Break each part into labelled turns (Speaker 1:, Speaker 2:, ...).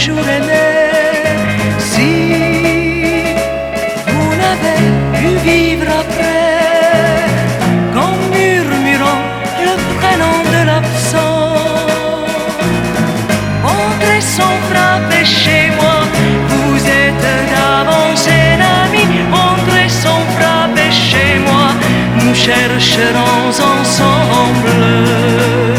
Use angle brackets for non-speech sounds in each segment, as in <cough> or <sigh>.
Speaker 1: jour si vous n'avez pu vivre après, qu'en murmurant le prénom de l'absent, entrez sans frapper chez moi. Vous êtes d'avance un entrez sans frapper chez moi. Nous chercherons ensemble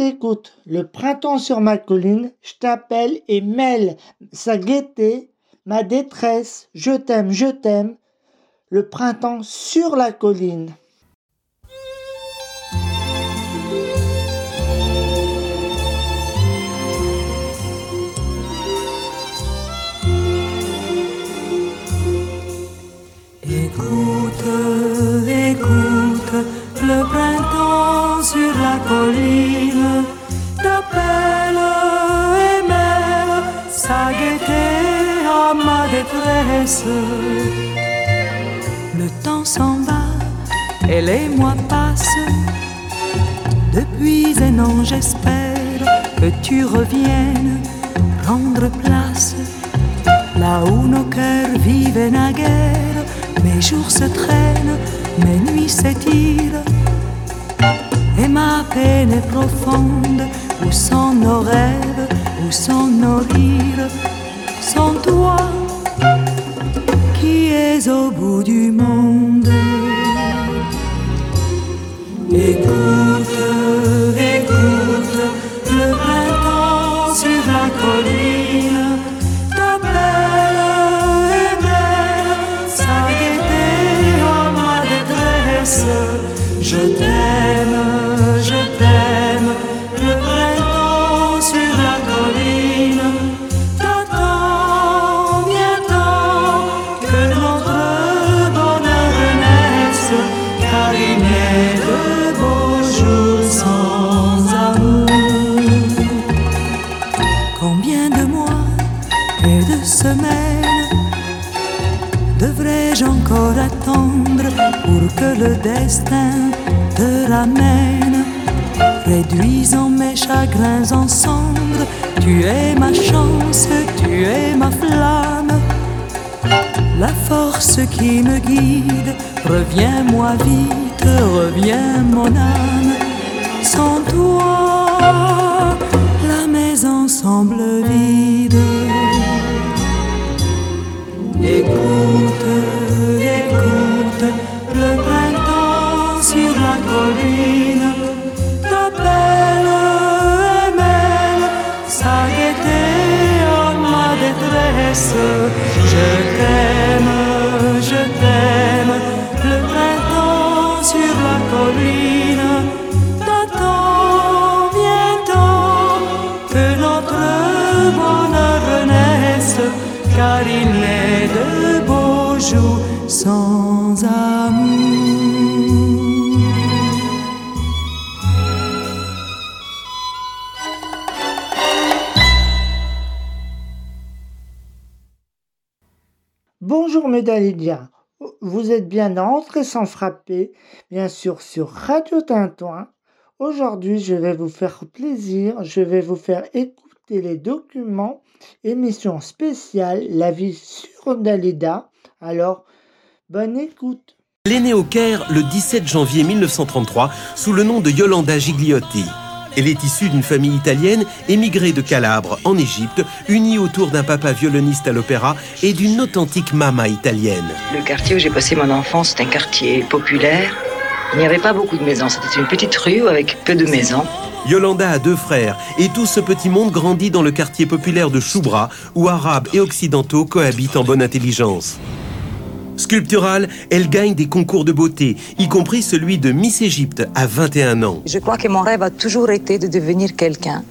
Speaker 2: Écoute, écoute, le printemps sur ma colline, je t'appelle et mêle sa gaieté, ma détresse, je t'aime, je t'aime, le printemps sur la colline.
Speaker 1: Écoute, écoute, le printemps sur la colline et sa gaieté à ma détresse. Le temps s'en va et les mois passent. Depuis un an, j'espère que tu reviennes rendre place là où nos cœurs vivaient naguère. Mes jours se traînent, mes nuits s'étirent, et ma peine est profonde. Où sont nos rêves, où sont nos rires Sans toi qui es au bout du monde? Écoute, écoute, pour que le destin te ramène Réduisant mes chagrins en cendres, tu es ma chance, tu es ma flamme. La force qui me guide, reviens-moi vite, reviens mon âme. Sans toi, la maison semble vide. Écoute, je t'aime,
Speaker 2: Vous êtes bien entré sans frapper, bien sûr sur Radio Tintouin. Aujourd'hui, je vais vous faire plaisir, je vais vous faire écouter les documents, émission spéciale La vie sur Dalida. Alors, bonne écoute.
Speaker 3: Elle est née au Caire le 17 janvier 1933 sous le nom de Yolanda Gigliotti. Elle est issue d'une famille italienne émigrée de Calabre en Égypte, unie autour d'un papa violoniste à l'opéra et d'une authentique mama italienne.
Speaker 4: Le quartier où j'ai passé mon enfance, c'est un quartier populaire. Il n'y avait pas beaucoup de maisons, c'était une petite rue avec peu de maisons.
Speaker 3: Yolanda a deux frères et tout ce petit monde grandit dans le quartier populaire de Choubra où arabes et occidentaux cohabitent en bonne intelligence. Sculpturale, elle gagne des concours de beauté, y compris celui de Miss Égypte à 21 ans.
Speaker 4: Je crois que mon rêve a toujours été de devenir quelqu'un,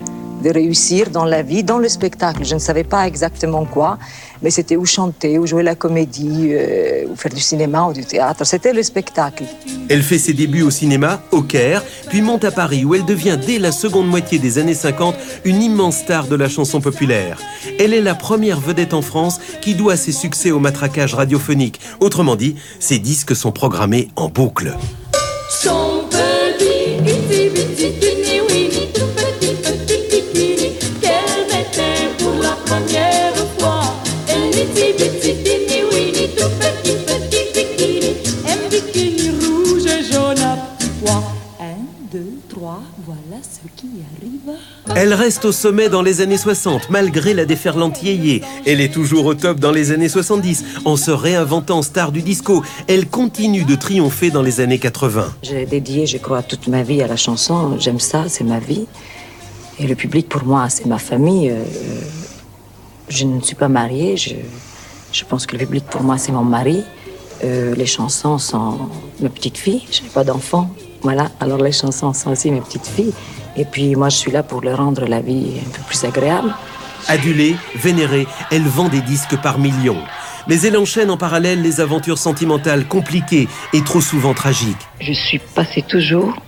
Speaker 4: de réussir dans la vie, dans le spectacle. Je ne savais pas exactement quoi, mais c'était ou chanter, ou jouer la comédie, euh, ou faire du cinéma ou du théâtre. C'était le spectacle.
Speaker 3: Elle fait ses débuts au cinéma, au Caire, puis monte à Paris où elle devient dès la seconde moitié des années 50 une immense star de la chanson populaire. Elle est la première vedette en France qui doit ses succès au matraquage radiophonique. Autrement dit, ses disques sont programmés en boucle.
Speaker 5: Son ce qui arrive.
Speaker 3: Elle reste au sommet dans les années 60, malgré la déferlante yéyé. Elle est toujours au top dans les années 70, en se réinventant star du disco. Elle continue de triompher dans les années 80.
Speaker 4: J'ai dédié, je crois, toute ma vie à la chanson. J'aime ça, c'est ma vie. Et le public, pour moi, c'est ma famille. Euh, Je ne suis pas mariée. Je, je pense que le public, pour moi, c'est mon mari. Euh, les chansons sont mes petites filles. Je n'ai pas d'enfants. Voilà. Alors les chansons sont aussi mes petites filles. Et puis moi, je suis là pour leur rendre la vie un peu plus agréable.
Speaker 3: Adulée, vénérée, elle vend des disques par millions. Mais elle enchaîne en parallèle les aventures sentimentales compliquées et trop souvent tragiques.
Speaker 4: Je suis passée toujours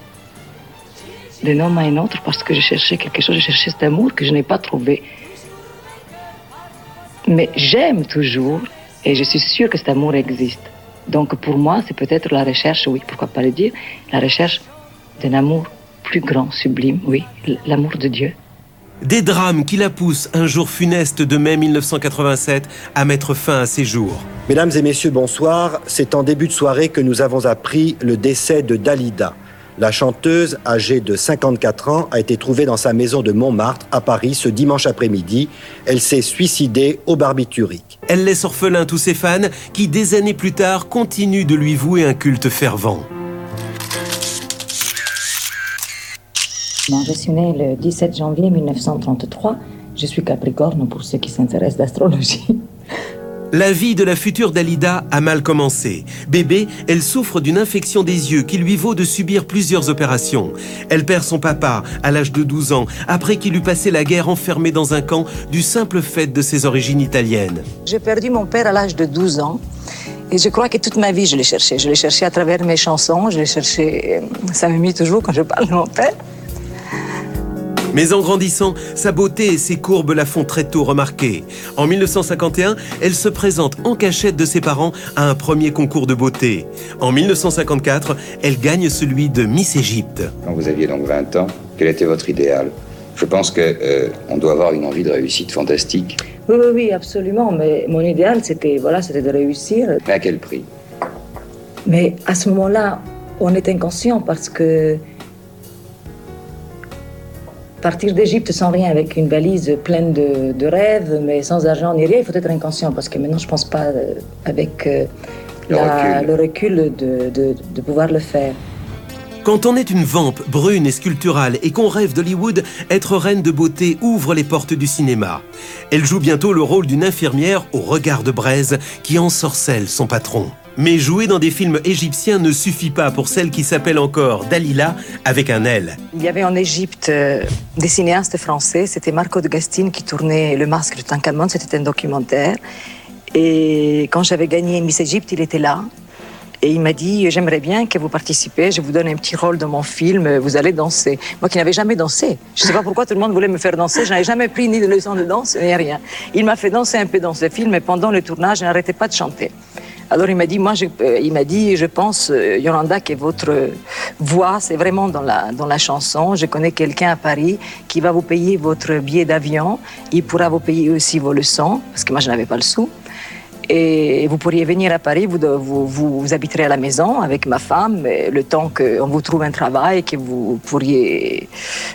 Speaker 4: d'un homme à un autre parce que je cherchais quelque chose, je cherchais cet amour que je n'ai pas trouvé. Mais j'aime toujours et je suis sûre que cet amour existe. Donc pour moi, c'est peut-être la recherche, oui, pourquoi pas le dire, la recherche d'un amour plus grand, sublime, oui, l'amour de Dieu.
Speaker 3: Des drames qui la poussent un jour funeste de mai 1987 à mettre fin à ses jours.
Speaker 6: Mesdames et messieurs, bonsoir. C'est en début de soirée que nous avons appris le décès de Dalida. La chanteuse, âgée de 54 ans, a été trouvée dans sa maison de Montmartre, à Paris, ce dimanche après-midi. Elle s'est suicidée au barbiturique.
Speaker 3: Elle laisse orphelin tous ses fans qui, des années plus tard, continuent de lui vouer un culte fervent.
Speaker 4: Je suis née le 17 janvier 1933. Je suis Capricorne pour ceux qui s'intéressent d'astrologie.
Speaker 3: La vie de la future Dalida a mal commencé. Bébé, elle souffre d'une infection des yeux qui lui vaut de subir plusieurs opérations. Elle perd son papa à l'âge de 12 ans, après qu'il eut passé la guerre enfermé dans un camp du simple fait de ses origines italiennes.
Speaker 4: J'ai perdu mon père à l'âge de 12 ans. Et je crois que toute ma vie, je l'ai cherché. Je l'ai cherché à travers mes chansons. Je l'ai cherché. euh, Ça m'émue toujours quand je parle de mon père.
Speaker 3: Mais en grandissant, sa beauté et ses courbes la font très tôt remarquer. En 1951, elle se présente en cachette de ses parents à un premier concours de beauté. En 1954, elle gagne celui de Miss Égypte.
Speaker 7: Quand vous aviez donc 20 ans, quel était votre idéal? Je pense que euh, on doit avoir une envie de réussite fantastique.
Speaker 4: Oui, oui, oui, absolument. Mais mon idéal, c'était voilà, c'était de réussir.
Speaker 7: Mais à quel prix?
Speaker 4: Mais à ce moment-là, on est inconscient parce que partir d'Égypte sans rien, avec une valise pleine de, de rêves, mais sans argent ni rien, il faut être inconscient parce que maintenant, je pense pas euh, avec euh,
Speaker 7: Le
Speaker 4: la-
Speaker 7: recul.
Speaker 4: le recul de, de- de pouvoir le faire.
Speaker 3: Quand on est une vampe brune et sculpturale et qu'on rêve d'Hollywood, être reine de beauté ouvre les portes du cinéma. Elle joue bientôt le rôle d'une infirmière au regard de braise qui ensorcelle son patron. Mais jouer dans des films égyptiens ne suffit pas pour celle qui s'appelle encore Dalila avec un L.
Speaker 4: Il y avait en Égypte euh, des cinéastes français, c'était Marco de Gastine qui tournait Le Masque de Tankhamon, c'était un documentaire. Et quand j'avais gagné Miss Égypte, il était là. Et il m'a dit, j'aimerais bien que vous participez, je vous donne un petit rôle dans mon film, vous allez danser. Moi qui n'avais jamais dansé, je ne sais pas pourquoi tout le monde voulait me faire danser, je n'avais jamais pris ni de leçon de danse, ni rien. Il m'a fait danser un peu dans ce film, et pendant le tournage, je n'arrêtais pas de chanter. Alors il m'a dit, moi, je, euh, il m'a dit, je pense, euh, Yolanda, que votre voix, c'est vraiment dans la, dans la chanson. Je connais quelqu'un à Paris qui va vous payer votre billet d'avion. Il pourra vous payer aussi vos leçons, parce que moi, je n'avais pas le sou. Et vous pourriez venir à Paris, vous, vous, vous habiterez à la maison avec ma femme, le temps qu'on vous trouve un travail, que vous pourriez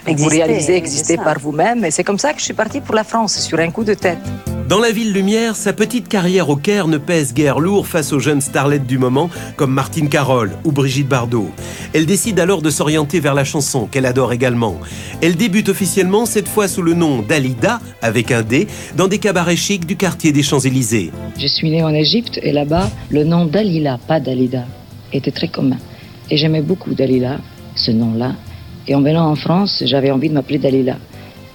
Speaker 8: Exister,
Speaker 4: vous réaliser, exister par vous-même. Et c'est comme ça que je suis partie pour la France, sur un coup de tête.
Speaker 3: Dans la ville lumière, sa petite carrière au Caire ne pèse guère lourd face aux jeunes starlettes du moment comme Martine Carole ou Brigitte Bardot. Elle décide alors de s'orienter vers la chanson qu'elle adore également. Elle débute officiellement cette fois sous le nom d'Alida avec un D dans des cabarets chics du quartier des Champs-Élysées.
Speaker 4: Je suis née en Égypte et là-bas, le nom Dalila, pas Dalida, était très commun. Et j'aimais beaucoup Dalila, ce nom-là. Et en venant en France, j'avais envie de m'appeler Dalila.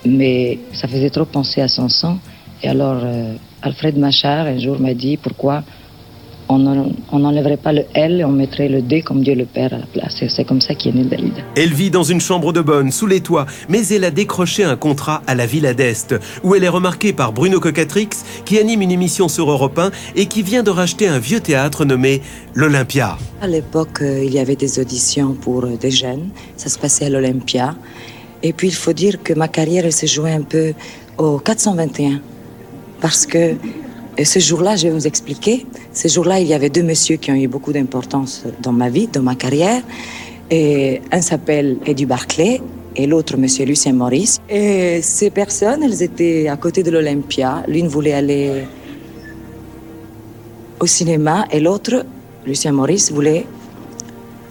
Speaker 4: Mais ça faisait trop penser à son sang. Et alors, euh, Alfred Machard, un jour, m'a dit pourquoi on en- on n'enlèverait pas le L et on mettrait le D comme Dieu le Père à la place. Et c'est comme ça qu'est née Dalida.
Speaker 3: Elle vit dans une chambre de bonne, sous les toits, mais elle a décroché un contrat à la Villa d'Est, où elle est remarquée par Bruno Cocatrix, qui anime une émission sur Europe 1 et qui vient de racheter un vieux théâtre nommé l'Olympia.
Speaker 4: À l'époque, euh, il y avait des auditions pour euh, des jeunes. Ça se passait à l'Olympia. Et puis, il faut dire que ma carrière, s'est jouée un peu au 421. Parce que euh, ce jour-là, je vais vous expliquer. Ce jour-là, il y avait deux messieurs qui ont eu beaucoup d'importance dans ma vie, dans ma carrière. Et un s'appelle Eddie Barclay et l'autre, monsieur Lucien Maurice. Et ces personnes, elles étaient à côté de l'Olympia. L'une voulait aller au cinéma et l'autre, Lucien Maurice, voulait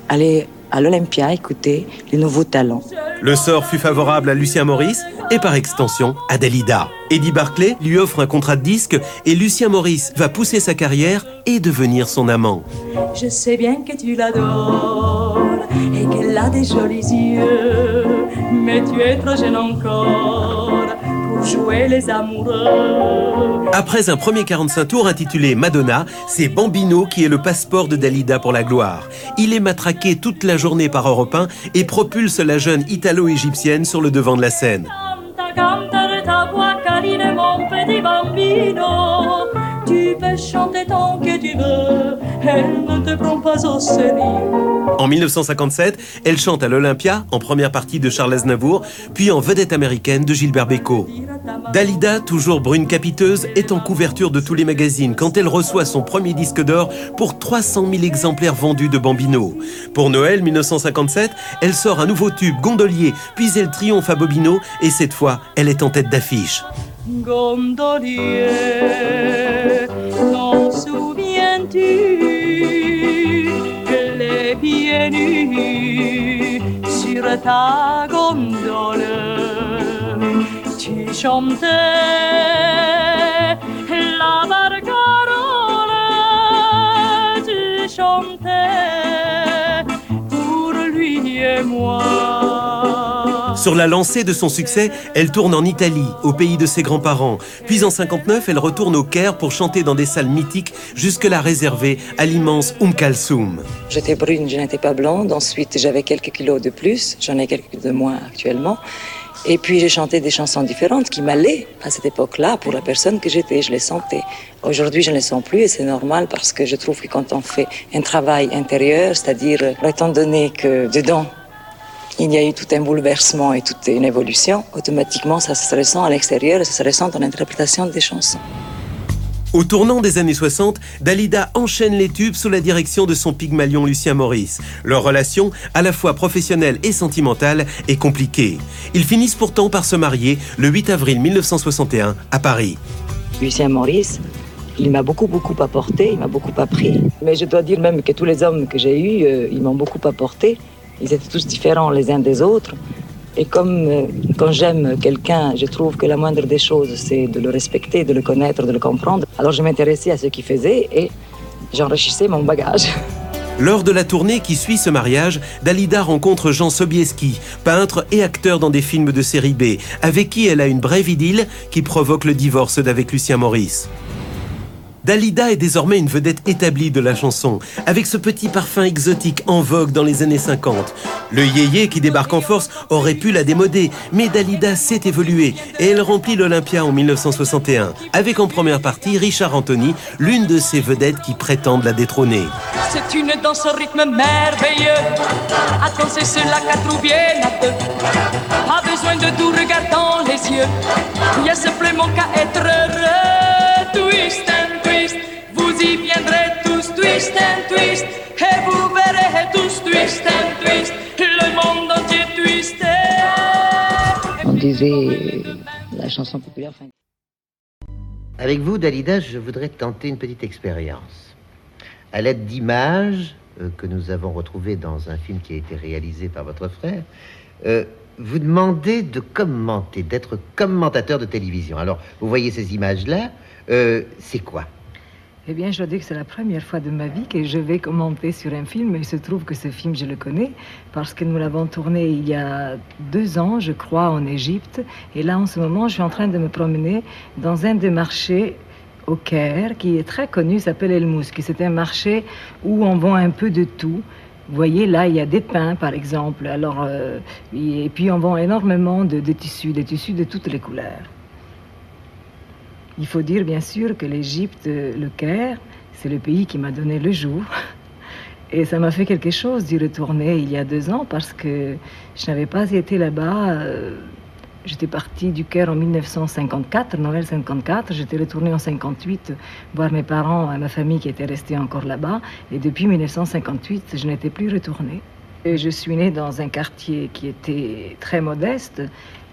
Speaker 4: aller à l'Olympia écouter les nouveaux talents.
Speaker 3: Le sort fut favorable à Lucien Maurice et par extension à Dalida. Eddie Barclay lui offre un contrat de disque et Lucien Maurice va pousser sa carrière et devenir son amant.
Speaker 5: Je sais bien que tu l'adores et qu'elle a des jolis yeux, mais tu es trop jeune encore jouer les amoureux.
Speaker 3: Après un premier 45 tours intitulé Madonna, c'est Bambino qui est le passeport de Dalida pour la gloire. Il est matraqué toute la journée par Europe 1 et propulse la jeune italo-égyptienne sur le devant de la scène.
Speaker 5: Tu peux chanter tant que tu veux, pas.
Speaker 3: En 1957, elle chante à l'Olympia, en première partie de Charles Aznavour, puis en vedette américaine de Gilbert Bécaud. Dalida, toujours brune capiteuse, est en couverture de tous les magazines quand elle reçoit son premier disque d'or pour 300 000 exemplaires vendus de Bambino. Pour Noël 1957, elle sort un nouveau tube, Gondolier, puis elle triomphe à Bobino et cette fois, elle est en tête d'affiche.
Speaker 5: Gondolier, t'en souviens-tu? Sur ta gondole tu chantais la
Speaker 3: Sur la lancée de son succès, elle tourne en Italie, au pays de ses grands-parents. Puis en 59, elle retourne au Caire pour chanter dans des salles mythiques, jusque-là réservées à l'immense Oum Kalsoum.
Speaker 4: J'étais brune, je n'étais pas blonde. Ensuite, j'avais quelques kilos de plus. J'en ai quelques de moins actuellement. Et puis, j'ai chanté des chansons différentes qui m'allaient à cette époque-là pour la personne que j'étais. Je les sentais. Aujourd'hui, je ne les sens plus et c'est normal parce que je trouve que quand on fait un travail intérieur, c'est-à-dire, euh, étant donné que dedans, il y a eu tout un bouleversement et toute une évolution, automatiquement, ça se ressent à l'extérieur et ça se ressent dans l'interprétation des chansons.
Speaker 3: Au tournant des années 60, Dalida enchaîne les tubes sous la direction de son pygmalion Lucien Maurice. Leur relation, à la fois professionnelle et sentimentale, est compliquée. Ils finissent pourtant par se marier le 8 avril 1961 à Paris.
Speaker 4: Lucien Maurice, il m'a beaucoup, beaucoup apporté, il m'a beaucoup appris. Mais je dois dire même que tous les hommes que j'ai eus, euh, ils m'ont beaucoup apporté. Ils étaient tous différents les uns des autres. Et comme euh, quand j'aime quelqu'un, je trouve que la moindre des choses, c'est de le respecter, de le connaître, de le comprendre. Alors je m'intéressais à ce qu'il faisait et j'enrichissais mon bagage.
Speaker 3: Lors de la tournée qui suit ce mariage, Dalida rencontre Jean Sobieski, peintre et acteur dans des films de série B, avec qui elle a une brève idylle qui provoque le divorce d'avec Lucien Maurice. Dalida est désormais une vedette établie de la chanson, avec ce petit parfum exotique en vogue dans les années 50. Le yéyé qui débarque en force aurait pu la démoder, mais Dalida s'est évoluée et elle remplit l'Olympia en 1961, avec en première partie Richard Anthony, l'une de ces vedettes qui prétendent la détrôner.
Speaker 5: C'est une danse au rythme merveilleux. À danser cela besoin de doux regard dans les yeux. Il y a simplement qu'à être heureux. Twist and twist, vous y viendrez tous. Twist and twist, et vous verrez tous. Twist and twist, le monde entier twisté.
Speaker 4: On disait la chanson populaire.
Speaker 8: Avec vous, Dalida, je voudrais tenter une petite expérience. À l'aide d'images euh, que nous avons retrouvées dans un film qui a été réalisé par votre frère, euh, vous demandez de commenter, d'être commentateur de télévision. Alors, vous voyez ces images-là, euh, c'est quoi?
Speaker 9: Eh bien, je dois dire que c'est la première fois de ma vie que je vais commenter sur un film. Il se trouve que ce film, je le connais parce que nous l'avons tourné il y a deux ans, je crois, en Égypte. Et là, en ce moment, je suis en train de me promener dans un des marchés au Caire, qui est très connu, s'appelle El Mouski. C'est un marché où on vend un peu de tout. Vous voyez, là, il y a des pains, par exemple. Alors, euh, et puis, on vend énormément de, de tissus, des tissus de toutes les couleurs. Il faut dire bien sûr que l'Égypte, le Caire, c'est le pays qui m'a donné le jour. <laughs> Et ça m'a fait quelque chose d'y retourner il y a deux ans parce que je n'avais pas été là-bas. euh, J'étais partie du Caire en 1954, Noël 54. J'étais retournée en 58 voir mes parents et ma famille qui étaient restés encore là-bas. Et depuis 1958, je n'étais plus retournée. Et je suis née dans un quartier qui était très modeste.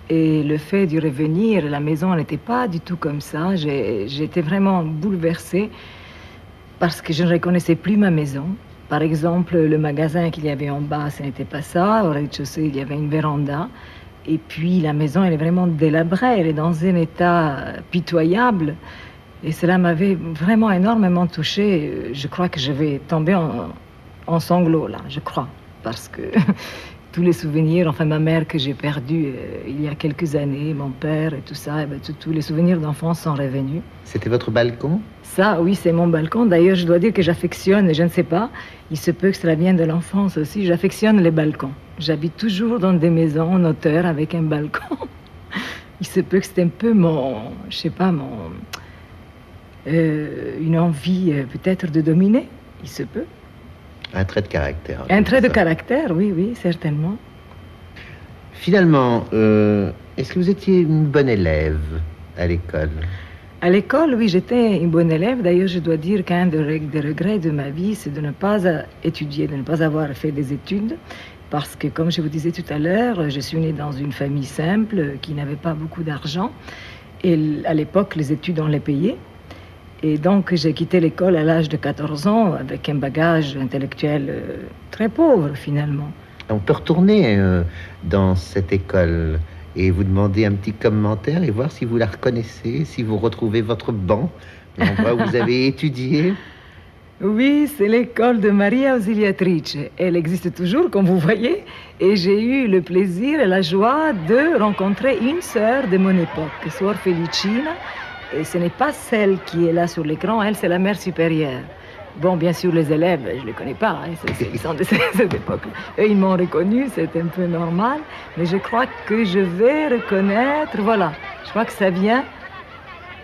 Speaker 9: Et le fait d'y revenir, la maison n'était pas du tout comme ça. J'étais vraiment bouleversée parce que je ne reconnaissais plus ma maison. Par exemple, le magasin qu'il y avait en bas, ce n'était pas ça. Au rez-de-chaussée, il y avait une véranda. Et puis la maison, elle est vraiment délabrée. Elle est dans un état pitoyable. Et cela m'avait vraiment énormément touchée. Je crois que je vais tomber en, en sanglots, là, je crois. Parce que <laughs> tous les souvenirs, enfin ma mère que j'ai perdue euh, il y a quelques années, mon père et tout ça, eh ben, tout- tous les souvenirs d'enfance sont revenus.
Speaker 8: C'était votre balcon?
Speaker 9: Ça, oui, c'est mon balcon. D'ailleurs, je dois dire que j'affectionne, je ne sais pas, il se peut que cela vienne de l'enfance aussi, j'affectionne les balcons. J'habite toujours dans des maisons en hauteur avec un balcon. <laughs> Il se peut que c'est un peu mon, je sais pas, mon, euh, une envie euh, peut-être de dominer. Il se peut.
Speaker 8: Un trait de caractère.
Speaker 9: Un trait de
Speaker 8: ça.
Speaker 9: caractère, oui, oui, certainement.
Speaker 8: Finalement, euh, est-ce que vous étiez une bonne élève à l'école?
Speaker 9: À l'école, oui, j'étais une bonne élève. D'ailleurs, je dois dire qu'un des des regrets de ma vie, c'est de ne pas étudier, de ne pas avoir fait des études. Parce que, comme je vous disais tout à l'heure, je suis née dans une famille simple euh, qui n'avait pas beaucoup d'argent. Et à l'époque, les études, on les payait. Et donc, j'ai quitté l'école à l'âge de 14 ans avec un bagage intellectuel euh, très pauvre, finalement.
Speaker 8: On peut retourner euh, dans cette école et vous demander un petit commentaire et voir si vous la reconnaissez, si vous retrouvez votre banc, l'endroit où vous <laughs> avez étudié.
Speaker 9: Oui, c'est l'école de Maria Ausiliatrice. Elle existe toujours, comme vous voyez, et j'ai eu le plaisir et la joie de rencontrer une sœur de mon époque, Suor Felicina. Et ce n'est pas celle qui est là sur l'écran, elle, c'est la mère supérieure. Bon, bien sûr, les élèves, je ne les connais pas, hein, ils sont de <laughs> cette époque. Eux, ils m'ont reconnu, c'est un peu normal, mais je crois que je vais reconnaître, voilà, je crois que ça vient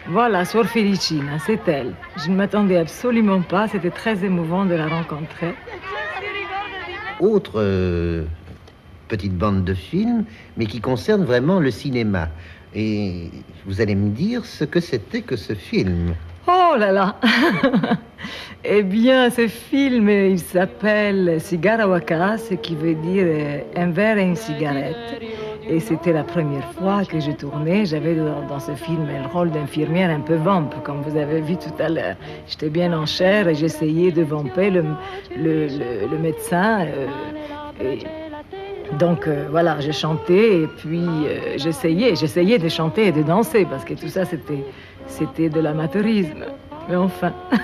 Speaker 9: voilà, Suor Felicina, c'est elle. Je ne m'attendais absolument pas, c'était très émouvant de la rencontrer.
Speaker 8: Autre euh, petite bande de films, mais qui concerne vraiment le cinéma. Et vous allez me dire ce que c'était que ce film.
Speaker 9: Oh là là <laughs> Eh bien, ce film, il s'appelle Cigara Waka, ce qui veut dire euh, un verre et une cigarette. Et c'était la première fois que je tournais. J'avais dans, ce film le rôle d'infirmière un peu vampe, comme vous avez vu tout à l'heure. J'étais bien en chair et j'essayais de vamper le, le, le- médecin. euh, donc euh, voilà, je chantais et puis euh, j'essayais, j'essayais de chanter et de danser parce que tout ça c'était, c'était de l'amateurisme. Mais enfin, <laughs>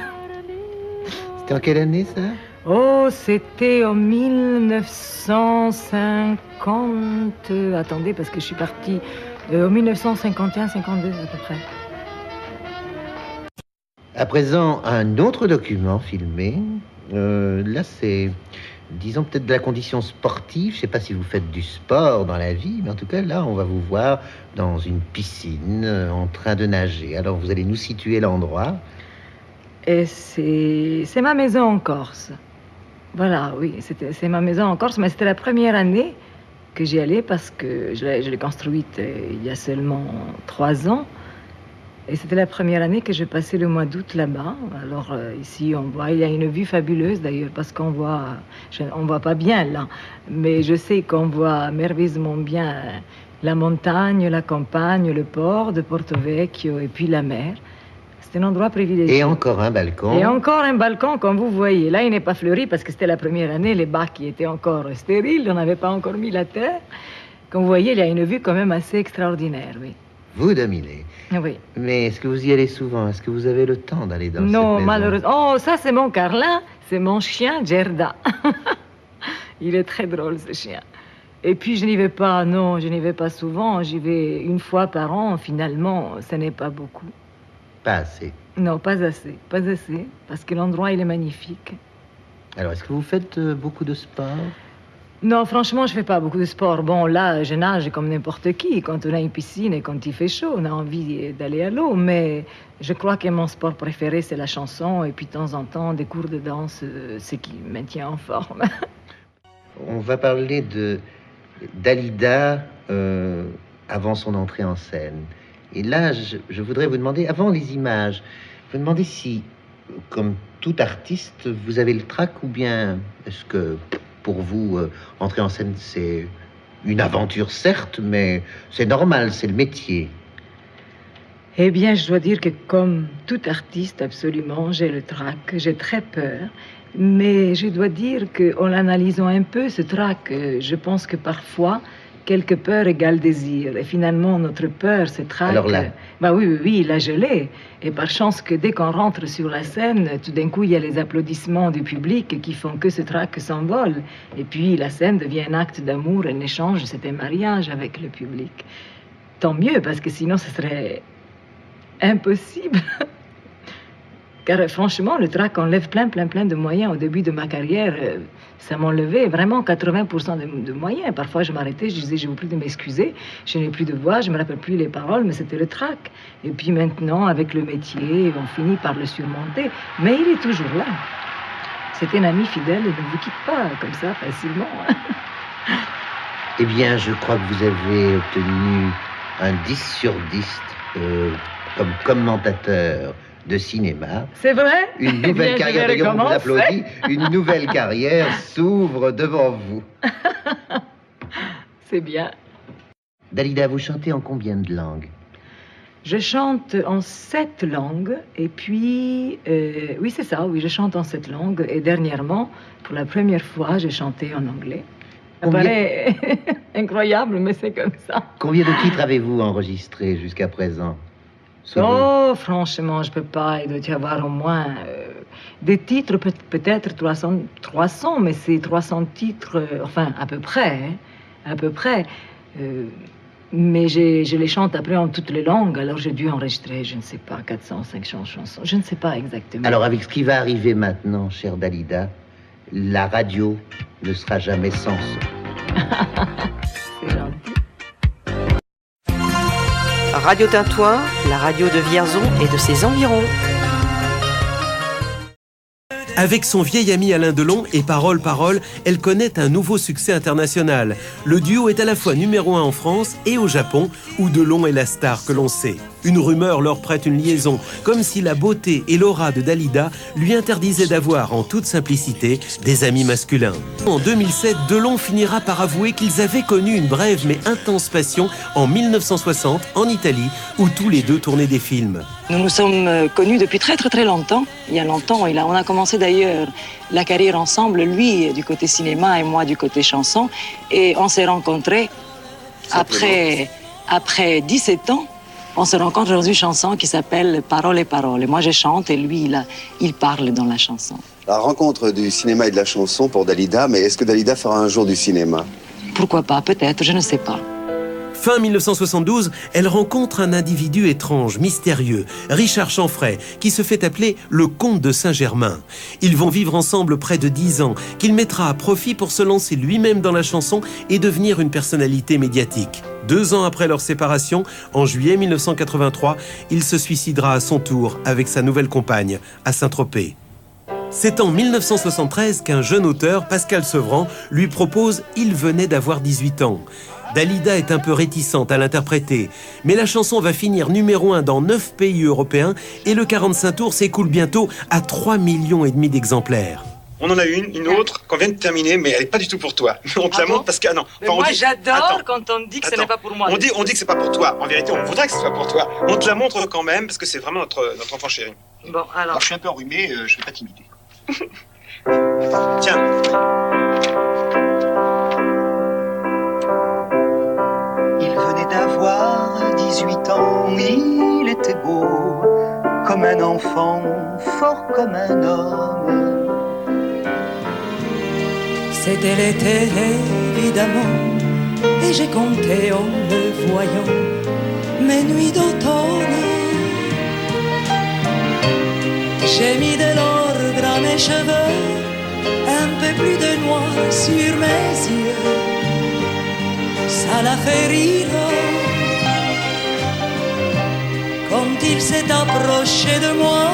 Speaker 8: C'était en quelle année ça?
Speaker 9: Oh, c'était en 1950. euh, Attendez, parce que je suis partie euh, en 1951-52 à peu près.
Speaker 8: À présent, un autre document filmé. Là, c'est, disons, peut-être de la condition sportive. Je ne sais pas si vous faites du sport dans la vie, mais en tout cas, là, on va vous voir dans une piscine euh, en train de nager. Alors, vous allez nous situer l'endroit.
Speaker 9: Et c'est c'est ma maison en Corse. Voilà, oui, c'est ma maison en Corse, mais c'était la première année que j'y allais parce que je l'ai je l'ai construite euh, il y a seulement trois ans. Et c'était la première année que je passais le mois d'août là-bas. Alors euh, ici, on voit, il y a une vue fabuleuse d'ailleurs parce qu'on voit, je- on voit pas bien là, mais je sais qu'on voit merveilleusement bien la montagne, la campagne, le port de Porto Vecchio et puis la mer. C'est un endroit privilégié.
Speaker 8: Et encore un balcon.
Speaker 9: Et encore un balcon, comme vous voyez. Là, il n'est pas fleuri parce que c'était la première année. Les bacs étaient encore stériles. On n'avait pas encore mis la terre. Comme vous voyez, il y a une vue quand même assez extraordinaire, oui.
Speaker 8: Vous dominez.
Speaker 9: Oui.
Speaker 8: Mais est-ce que vous y allez souvent? Est-ce que vous avez le temps d'aller dans cette
Speaker 9: non, malheureusement. Oh, ça, c'est mon Carlin. C'est mon chien, Gerda. <laughs> il est très drôle, ce chien. Et puis, je n'y vais pas, non, je n'y vais pas souvent. J'y vais une fois par an. Finalement, ce n'est pas beaucoup.
Speaker 8: Pas assez.
Speaker 9: Non, pas assez. Pas assez. Parce que l'endroit, il est magnifique.
Speaker 8: Alors, est-ce que vous faites euh, beaucoup de sport?
Speaker 9: Non, franchement, je fais pas beaucoup de sport. Bon, là, je nage comme n'importe qui. Quand on a une piscine et quand il fait chaud, on a envie d'aller à l'eau. Mais je crois que mon sport préféré, c'est la chanson. Et puis, de temps en temps, des cours de danse, euh, ce qui me maintient en forme. <laughs>
Speaker 8: On va parler de Dalida euh, avant son entrée en scène. Et là, je, je voudrais vous demander, avant les images, vous demander si, comme tout artiste, vous avez le trac ou bien est-ce que pour vous, euh, entrer en scène, c'est une aventure, certes, mais c'est normal, c'est le métier.
Speaker 9: Eh bien, je dois dire que comme tout artiste, absolument, j'ai le trac, j'ai très peur. Mais je dois dire qu'en l'analysant un peu, ce trac, euh, je pense que parfois, quelque peur égale désir. Et finalement, notre peur, ce trac...
Speaker 8: Alors là-
Speaker 9: Bah oui, oui, oui, là, je l'ai. Et par chance que dès qu'on rentre sur la scène, tout d'un coup, il y a les applaudissements du public qui font que ce trac s'envole. Et puis, la scène devient un acte d'amour, un échange, c'est un mariage avec le public. Tant mieux, parce que sinon, ce serait impossible. <laughs> Car euh, franchement, le track enlève plein, plein, plein de moyens. Au début de ma carrière, euh, ça m'enlevait vraiment 80% de, moyens. Parfois, je m'arrêtais, je disais, je veux plus de m'excuser, je n'ai plus de voix, je ne me rappelle plus les paroles, mais c'était le track. Et puis maintenant, avec le métier, on finit par le surmonter. Mais il est toujours là. C'est un ami fidèle et ne vous quitte pas comme ça facilement. <laughs>
Speaker 8: Eh bien, je crois que vous avez obtenu un 10 sur 10 euh, comme commentateur de cinéma.
Speaker 9: C'est vrai
Speaker 8: Une
Speaker 9: Eh
Speaker 8: nouvelle
Speaker 9: bien,
Speaker 8: carrière, d'ailleurs, on vous
Speaker 9: recommencer.
Speaker 8: applaudit. Une nouvelle carrière s'ouvre devant vous. <laughs>
Speaker 9: C'est bien.
Speaker 8: Dalida, vous chantez en combien de langues?
Speaker 9: Je chante en sept langues et puis, euh, oui c'est ça, oui je chante en sept langues et dernièrement, pour la première fois, j'ai chanté en anglais. Ça
Speaker 8: Combien-
Speaker 9: paraît <laughs> incroyable, mais c'est comme ça.
Speaker 8: Combien de titres avez-vous enregistrés jusqu'à présent?
Speaker 9: Oh, franchement, je peux pas. Il doit y avoir au moins euh, des titres, peut- peut-être 300, 300, mais c'est 300 titres, euh, enfin à peu près, hein, à peu près. Euh, mais je les chante après en toutes les langues, alors j'ai dû enregistrer, je ne sais pas, 400, 500 chansons. Je ne sais pas exactement.
Speaker 8: Alors, avec ce qui va arriver maintenant, chère Dalida, la radio ne sera jamais sans son. <laughs>
Speaker 10: Radio Tintoin, la radio de Vierzon et de ses environs.
Speaker 3: Avec son vieil ami Alain Delon et Parole Parole, elle connaît un nouveau succès international. Le duo est à la fois numéro un en France et au Japon, où Delon est la star que l'on sait. Une rumeur leur prête une liaison, comme si la beauté et l'aura de Dalida lui interdisaient d'avoir, en toute simplicité, des amis masculins. En 2007, Delon finira par avouer qu'ils avaient connu une brève mais intense passion en 1960 en Italie, où tous les deux tournaient des films.
Speaker 4: Nous nous sommes euh, connus depuis très très très longtemps. Il y a longtemps, il a- on a commencé d'ailleurs la carrière ensemble, lui du côté cinéma et moi du côté chanson. Et on s'est rencontrés après, après 17 ans. On se rencontre dans une chanson qui s'appelle Paroles et paroles. Et moi je chante et lui il, a- il parle dans la chanson.
Speaker 11: La rencontre du cinéma et de la chanson pour Dalida, mais est-ce que Dalida fera un jour du cinéma?
Speaker 4: Pourquoi pas Peut-être, je ne sais pas.
Speaker 3: Fin 1972, elle rencontre un individu étrange, mystérieux, Richard Chanfray, qui se fait appeler le comte de Saint-Germain. Ils vont vivre ensemble près de dix ans, qu'il mettra à profit pour se lancer lui-même dans la chanson et devenir une personnalité médiatique. Deux ans après leur séparation, en juillet 1983, il se suicidera à son tour avec sa nouvelle compagne, à Saint-Tropez. C'est en 1973 qu'un jeune auteur, Pascal Sevran, lui propose Il venait d'avoir 18 ans. Dalida est un peu réticente à l'interpréter, mais la chanson va finir numéro 1 dans 9 pays européens et le 45 tours s'écoule bientôt à 3 millions et demi d'exemplaires.
Speaker 12: On en a une, une autre qu'on vient de terminer, mais elle n'est pas du tout pour toi. <laughs> On te
Speaker 9: Ah
Speaker 12: la
Speaker 9: bon
Speaker 12: montre parce que ah non. Enfin, on
Speaker 9: moi,
Speaker 12: dit-
Speaker 9: j'adore quand on dit que ce n'est pas pour moi.
Speaker 12: On dit, on dit que c'est pas pour toi. En vérité, on voudrait que ce soit pour toi. On te la montre quand même parce que c'est vraiment notre, notre enfant chéri.
Speaker 9: Bon, alors.
Speaker 12: je suis un peu enrhumé, euh, je vais pas t'imiter. <laughs> <laughs> Tiens.
Speaker 1: 18 ans, il était beau, comme un enfant, fort comme un homme. C'était l'été, évidemment, et j'ai compté en le voyant mes nuits d'automne. J'ai mis de l'ordre à mes cheveux, un peu plus de noir sur mes yeux ça l'a fait rire. Quand il s'est approché de moi,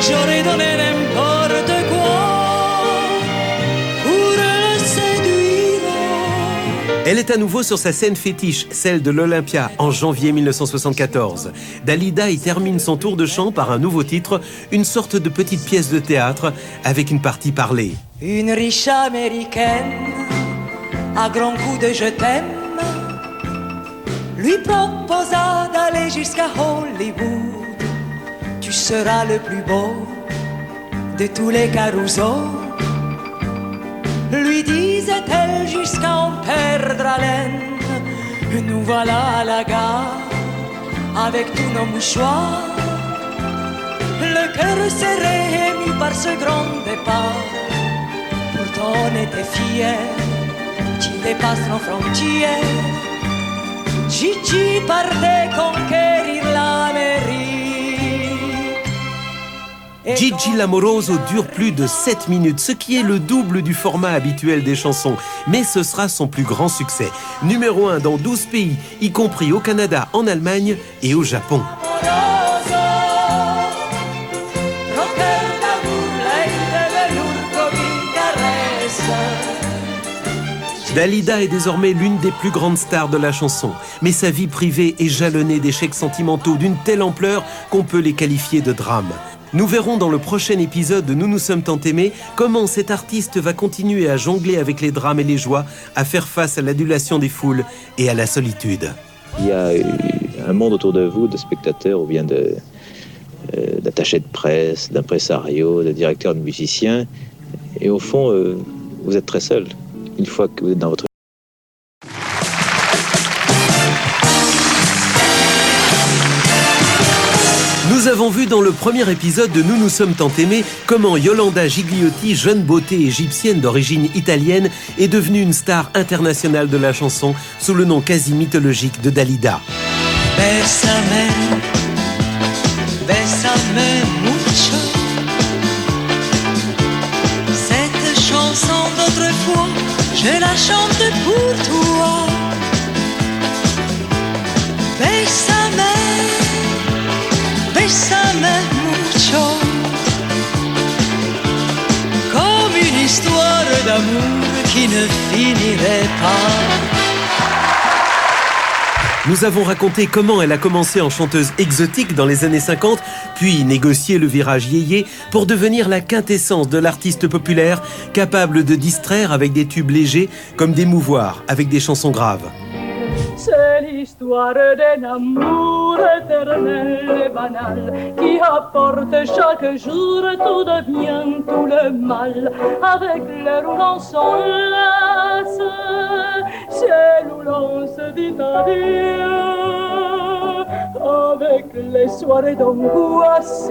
Speaker 1: j'aurais donné n'importe quoi pour le séduire.
Speaker 3: Elle est à nouveau sur sa scène fétiche, celle de l'Olympia, en janvier 1974. Dalida y termine son tour de chant par un nouveau titre, une sorte de petite pièce de théâtre avec une partie parlée.
Speaker 1: Une riche américaine, à grands coups de je t'aime, lui proposa d'aller jusqu'à Hollywood. Tu seras le plus beau de tous les carousaux. Lui disait-elle jusqu'à en perdre haleine. Nous voilà à la gare avec tous nos mouchoirs. Le cœur serré, ému par ce grand départ. Pourtant on était fiers, tu dépasses nos frontières. Gigi partait conquérir l'Amérique.
Speaker 3: Gigi Lamoroso dure plus de 7 minutes, ce qui est le double du format habituel des chansons. Mais ce sera son plus grand succès. Numéro 1 dans 12 pays, y compris au Canada, en Allemagne et au Japon. Dalida est désormais l'une des plus grandes stars de la chanson, mais sa vie privée est jalonnée d'échecs sentimentaux d'une telle ampleur qu'on peut les qualifier de drame. Nous verrons dans le prochain épisode de Nous nous sommes tant aimés comment cet artiste va continuer à jongler avec les drames et les joies, à faire face à l'adulation des foules et à la solitude.
Speaker 13: Il y a un monde autour de vous, de spectateurs ou bien de, euh, d'attachés de presse, d'impresarios, de directeurs de musiciens. Et au fond, euh, vous êtes très seul. Une fois que vous êtes dans votre
Speaker 3: Nous avons vu dans le premier épisode de Nous nous sommes tant aimés comment Yolanda Gigliotti, jeune beauté égyptienne d'origine italienne, est devenue une star internationale de la chanson sous le nom quasi mythologique de Dalida.
Speaker 1: Bésame, bésame je la chante pour toi. Bésame, bésame mucho. Comme une histoire d'amour qui ne finirait pas.
Speaker 3: Nous avons raconté comment elle a commencé en chanteuse exotique dans les années 50, puis négocié le virage yéyé pour devenir la quintessence de l'artiste populaire, capable de distraire avec des tubes légers comme d'émouvoir avec des chansons graves.
Speaker 5: C'est l'histoire d'un amour éternel et banal qui apporte chaque jour tout devient tout le mal. Avec où l'on s'enlace, c'est où l'on se. Avec les soirées d'angoisse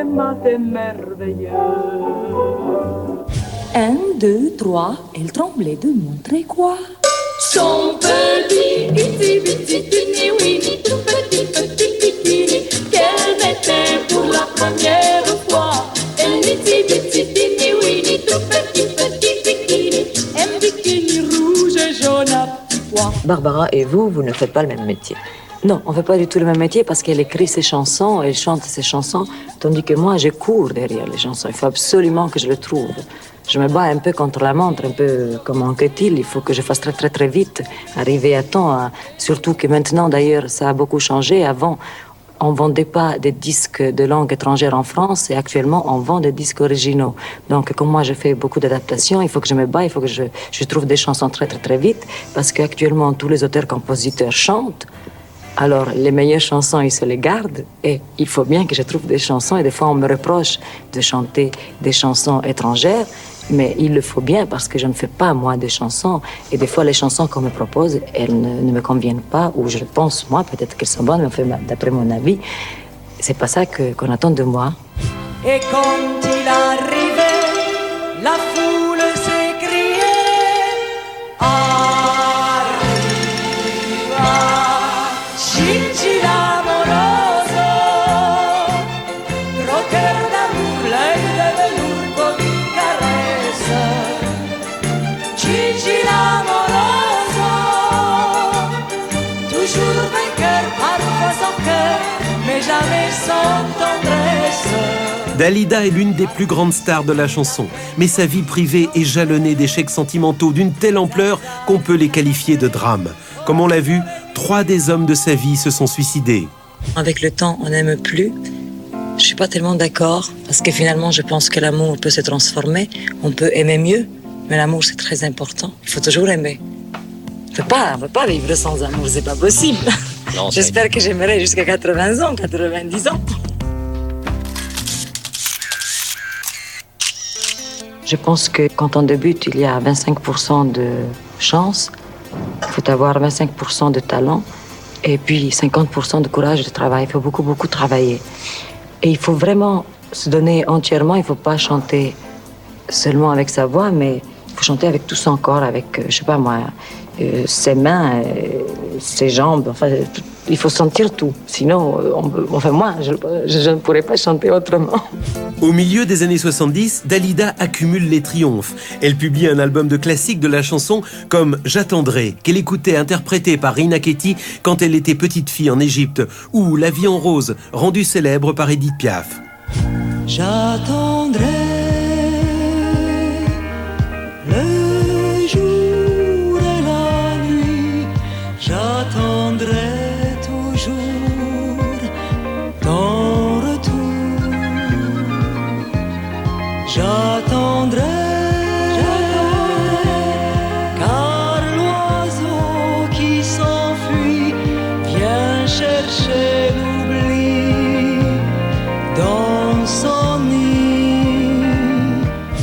Speaker 5: cinéma est merveilleux.
Speaker 4: Un, deux, trois, elle tremblait de montrer quoi?
Speaker 5: Son petit iti biti tini wini, tout petit petit qu'elle mettait pour la première fois. Un iti biti tini wini, tout petit petit bikini, un bikini rouge et jaune à petits pois.
Speaker 4: Barbara et vous, vous ne faites pas le même métier. Non, on ne fait pas du tout le même métier parce qu'elle écrit ses chansons, elle chante ses chansons, tandis que moi, je cours derrière les chansons. Il faut absolument que je le trouve. Je me bats un peu contre la montre, un peu comme en il Il faut que je fasse très très très vite, arriver à temps. hein. Surtout que maintenant, d'ailleurs, ça a beaucoup changé. Avant, on vendait pas des disques de langue étrangère en France et actuellement, on vend des disques originaux. Donc, comme moi, je fais beaucoup d'adaptations, il faut que je me bats, il faut que je, je trouve des chansons très très très vite parce qu'actuellement, tous les auteurs-compositeurs chantent. Alors, les meilleures chansons, ils se les gardent. Et il faut bien que je trouve des chansons. Et des fois, on me reproche de chanter des chansons étrangères. Mais il le faut bien parce que je ne fais pas, moi, des chansons. Et des fois, les chansons qu'on me propose, elles ne, me conviennent pas. Ou je pense, moi, peut-être qu'elles sont bonnes, mais enfin, d'après mon avis, c'est pas ça qu'on attend de moi.
Speaker 1: Et quand il arrivait, la jamais sans tendresse
Speaker 3: Dalida est l'une des plus grandes stars de la chanson, mais sa vie privée est jalonnée d'échecs sentimentaux d'une telle ampleur qu'on peut les qualifier de drame. Comme on l'a vu, trois des hommes de sa vie se sont suicidés.
Speaker 4: Avec le temps, on n'aime plus. Je suis pas tellement d'accord parce que finalement, je pense que l'amour peut se transformer. On peut aimer mieux, mais l'amour c'est très important. Il faut toujours aimer. On peut pas, on peut pas vivre sans amour, c'est pas possible. J'espère que j'aimerai jusqu'à 80 ans, 90 ans. Je pense que quand on débute, il y a 25% de chance. Il faut avoir 25% de talent et puis 50% de courage de travail. Il faut beaucoup, beaucoup travailler. Et il faut vraiment se donner entièrement. Il ne faut pas chanter seulement avec sa voix, mais faut chanter avec tout son corps, avec, euh, je sais pas moi, euh, ses mains, euh, ses jambes. Enfin, tout- il faut sentir tout. Sinon, on enfin moi, je, je- je ne pourrais pas chanter autrement.
Speaker 3: Au milieu des années 70, Dalida accumule les triomphes. Elle publie un album de classiques de la chanson comme J'attendrai, qu'elle écoutait interprété par Rina Ketty quand elle était petite fille en Égypte, ou La vie en rose, rendue célèbre par Edith Piaf.
Speaker 1: J'attendrai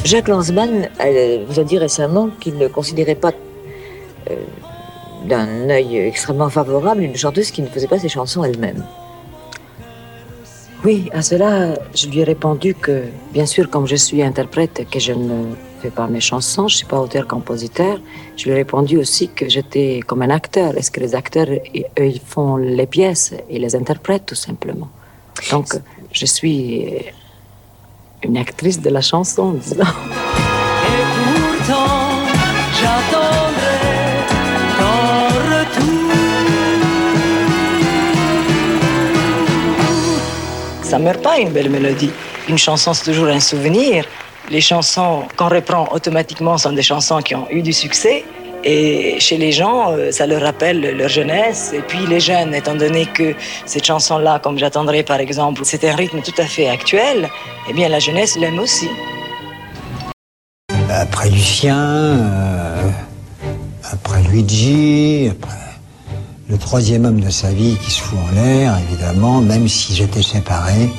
Speaker 4: Jacques Lanzmann vous a dit récemment qu'il ne considérait pas euh, d'un œil extrêmement favorable une chanteuse qui ne faisait pas ses chansons elle-même. Oui, à cela, je lui ai répondu que, bien sûr, comme je suis interprète, que je ne fais pas mes chansons, je ne suis pas auteur-compositeur. Je lui ai répondu aussi que j'étais comme un acteur. Est-ce que les acteurs, eux, ils font les pièces et les interprètent tout simplement? Donc, je suis une actrice de la chanson, disons.
Speaker 1: Et pourtant, j'attendrai ton retour.
Speaker 9: Ça meurt pas une belle mélodie. Une chanson, c'est toujours un souvenir. Les chansons qu'on reprend automatiquement sont des chansons qui ont eu du succès. Et chez les gens, euh, ça leur rappelle leur jeunesse. Et puis les jeunes, étant donné que cette chanson-là, comme j'attendrai par exemple, c'est un rythme tout à fait actuel, eh bien la jeunesse l'aime aussi.
Speaker 14: Après Lucien, euh, après Luigi, après le troisième homme de sa vie qui se fout en l'air, évidemment, même si j'étais séparé,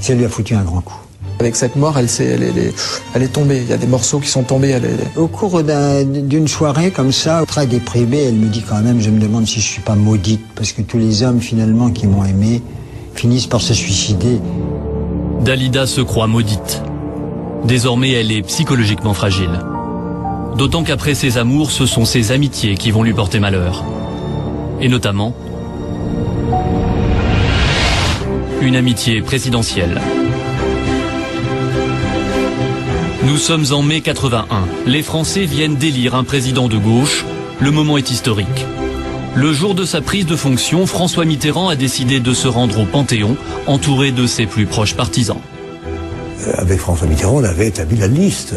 Speaker 14: ça lui a foutu un grand coup.
Speaker 15: Avec cette mort, elle, s'est- elle, est- elle est, elle est tombée. Il y a des morceaux qui sont tombés. Elle est-
Speaker 14: Au cours d'un- d'une soirée comme ça, très déprimée, elle me dit quand même, je me demande si je suis pas maudite, parce que tous les hommes finalement qui m'ont aimé finissent par se suicider.
Speaker 16: Dalida se croit maudite. Désormais, elle est psychologiquement fragile. D'autant qu'après ses amours, ce sont ses amitiés qui vont lui porter malheur. Et notamment une amitié présidentielle. Nous sommes en mai 81. Les Français viennent d'élire un président de gauche. Le moment est historique. Le jour de sa prise de fonction, François Mitterrand a décidé de se rendre au Panthéon, entouré de ses plus proches partisans.
Speaker 17: Euh, Avec François Mitterrand, on avait établi la liste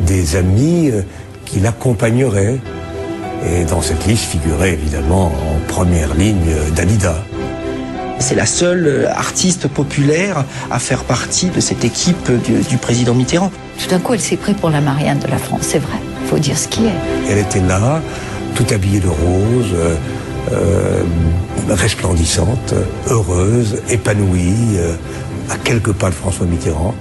Speaker 17: des amis euh, qui l'accompagneraient. Et dans cette liste figurait évidemment en première ligne euh, Dalida.
Speaker 18: C'est la seule artiste populaire à faire partie de cette équipe du, du président Mitterrand.
Speaker 19: Tout d'un coup, elle s'est prise pour la Marianne de la France, c'est vrai. Il faut dire ce qui est.
Speaker 17: Elle était là, tout habillée de rose, euh, euh, resplendissante, heureuse, épanouie, euh, à quelques pas de François Mitterrand.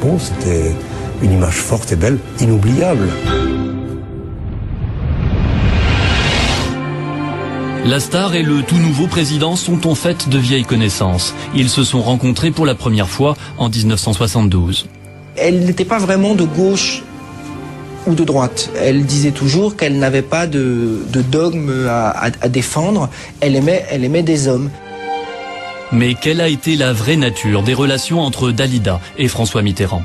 Speaker 17: Bon, c'était une image forte et belle, inoubliable.
Speaker 16: La star et le tout nouveau président sont en fait de vieilles connaissances. Ils se sont rencontrés pour la première fois en 1972.
Speaker 18: Elle n'était pas vraiment de gauche ou de droite. Elle disait toujours qu'elle n'avait pas de, dogme à, défendre. Elle aimait, elle aimait des hommes.
Speaker 16: Mais quelle a été la vraie nature des relations entre Dalida et François Mitterrand?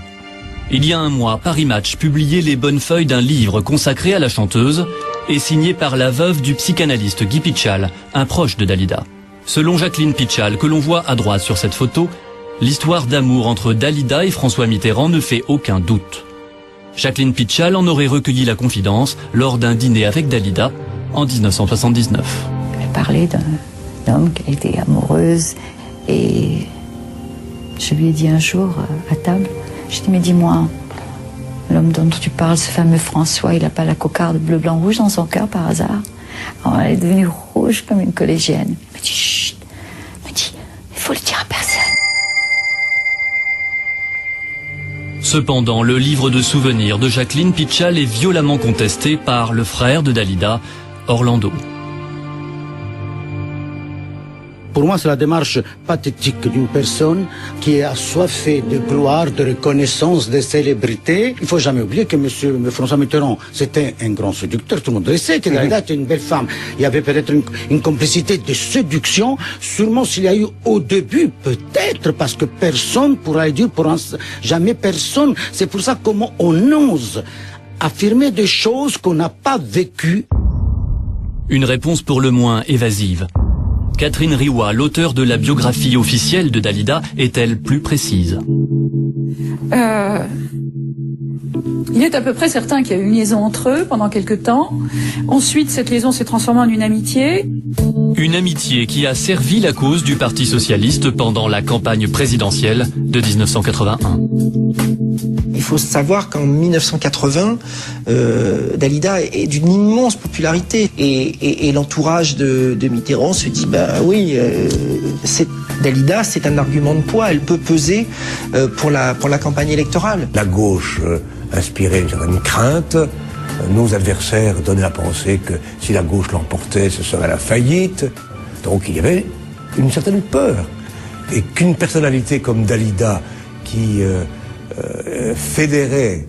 Speaker 16: Il y a un mois, Paris Match publiait les bonnes feuilles d'un livre consacré à la chanteuse et signé par la veuve du psychanalyste Guy Pitchal, un proche de Dalida. Selon Jacqueline Pitchal, que l'on voit à droite sur cette photo, l'histoire d'amour entre Dalida et François Mitterrand ne fait aucun doute. Jacqueline Pitchal en aurait recueilli la confidence lors d'un dîner avec Dalida en 1979.
Speaker 19: Elle parlait d'un homme qu'elle était amoureuse et je lui ai dit un jour euh, à table, je dit mais dis-moi, l'homme dont tu parles, ce fameux François, il n'a pas la cocarde bleu, blanc, rouge dans son cœur par hasard? Elle est devenue rouge comme une collégienne.
Speaker 16: Cependant, le livre de souvenirs de Jacqueline Pitchal est violemment contesté par le frère de Dalida, Orlando.
Speaker 20: Pour moi, c'est la démarche pathétique d'une personne qui est assoiffée de gloire, de reconnaissance, de célébrité. Il faut jamais oublier que Monsieur François Mitterrand, c'était un grand séducteur. Tout le monde le sait que Dalida était une belle femme. Il y avait peut-être une, une complicité de séduction. Sûrement s'il y a eu au début, peut-être, parce que personne pourra le dire pour un- jamais personne. C'est pour ça comment on ose affirmer des choses qu'on n'a pas vécues.
Speaker 16: Une réponse pour le moins évasive. Catherine Riwa, l'auteur de la biographie officielle de Dalida, est-elle plus précise?
Speaker 21: Euh, il est à peu près certain qu'il y a eu une liaison entre eux pendant quelque temps. Ensuite, cette liaison s'est transformée en une amitié.
Speaker 16: Une amitié qui a servi la cause du Parti socialiste pendant la campagne présidentielle de 1981.
Speaker 18: Il faut savoir qu'en 1980, euh, Dalida est d'une immense popularité et, et- et l'entourage de, de Mitterrand se dit bah oui, euh, c'est Dalida, c'est un argument de poids, elle peut peser euh, pour la pour la campagne électorale.
Speaker 17: La gauche euh, inspirait une certaine crainte. Nos adversaires donnaient à penser que si la gauche l'emportait, ce serait la faillite. Donc il y avait une certaine peur. Et qu'une personnalité comme Dalida, qui euh, euh, fédérait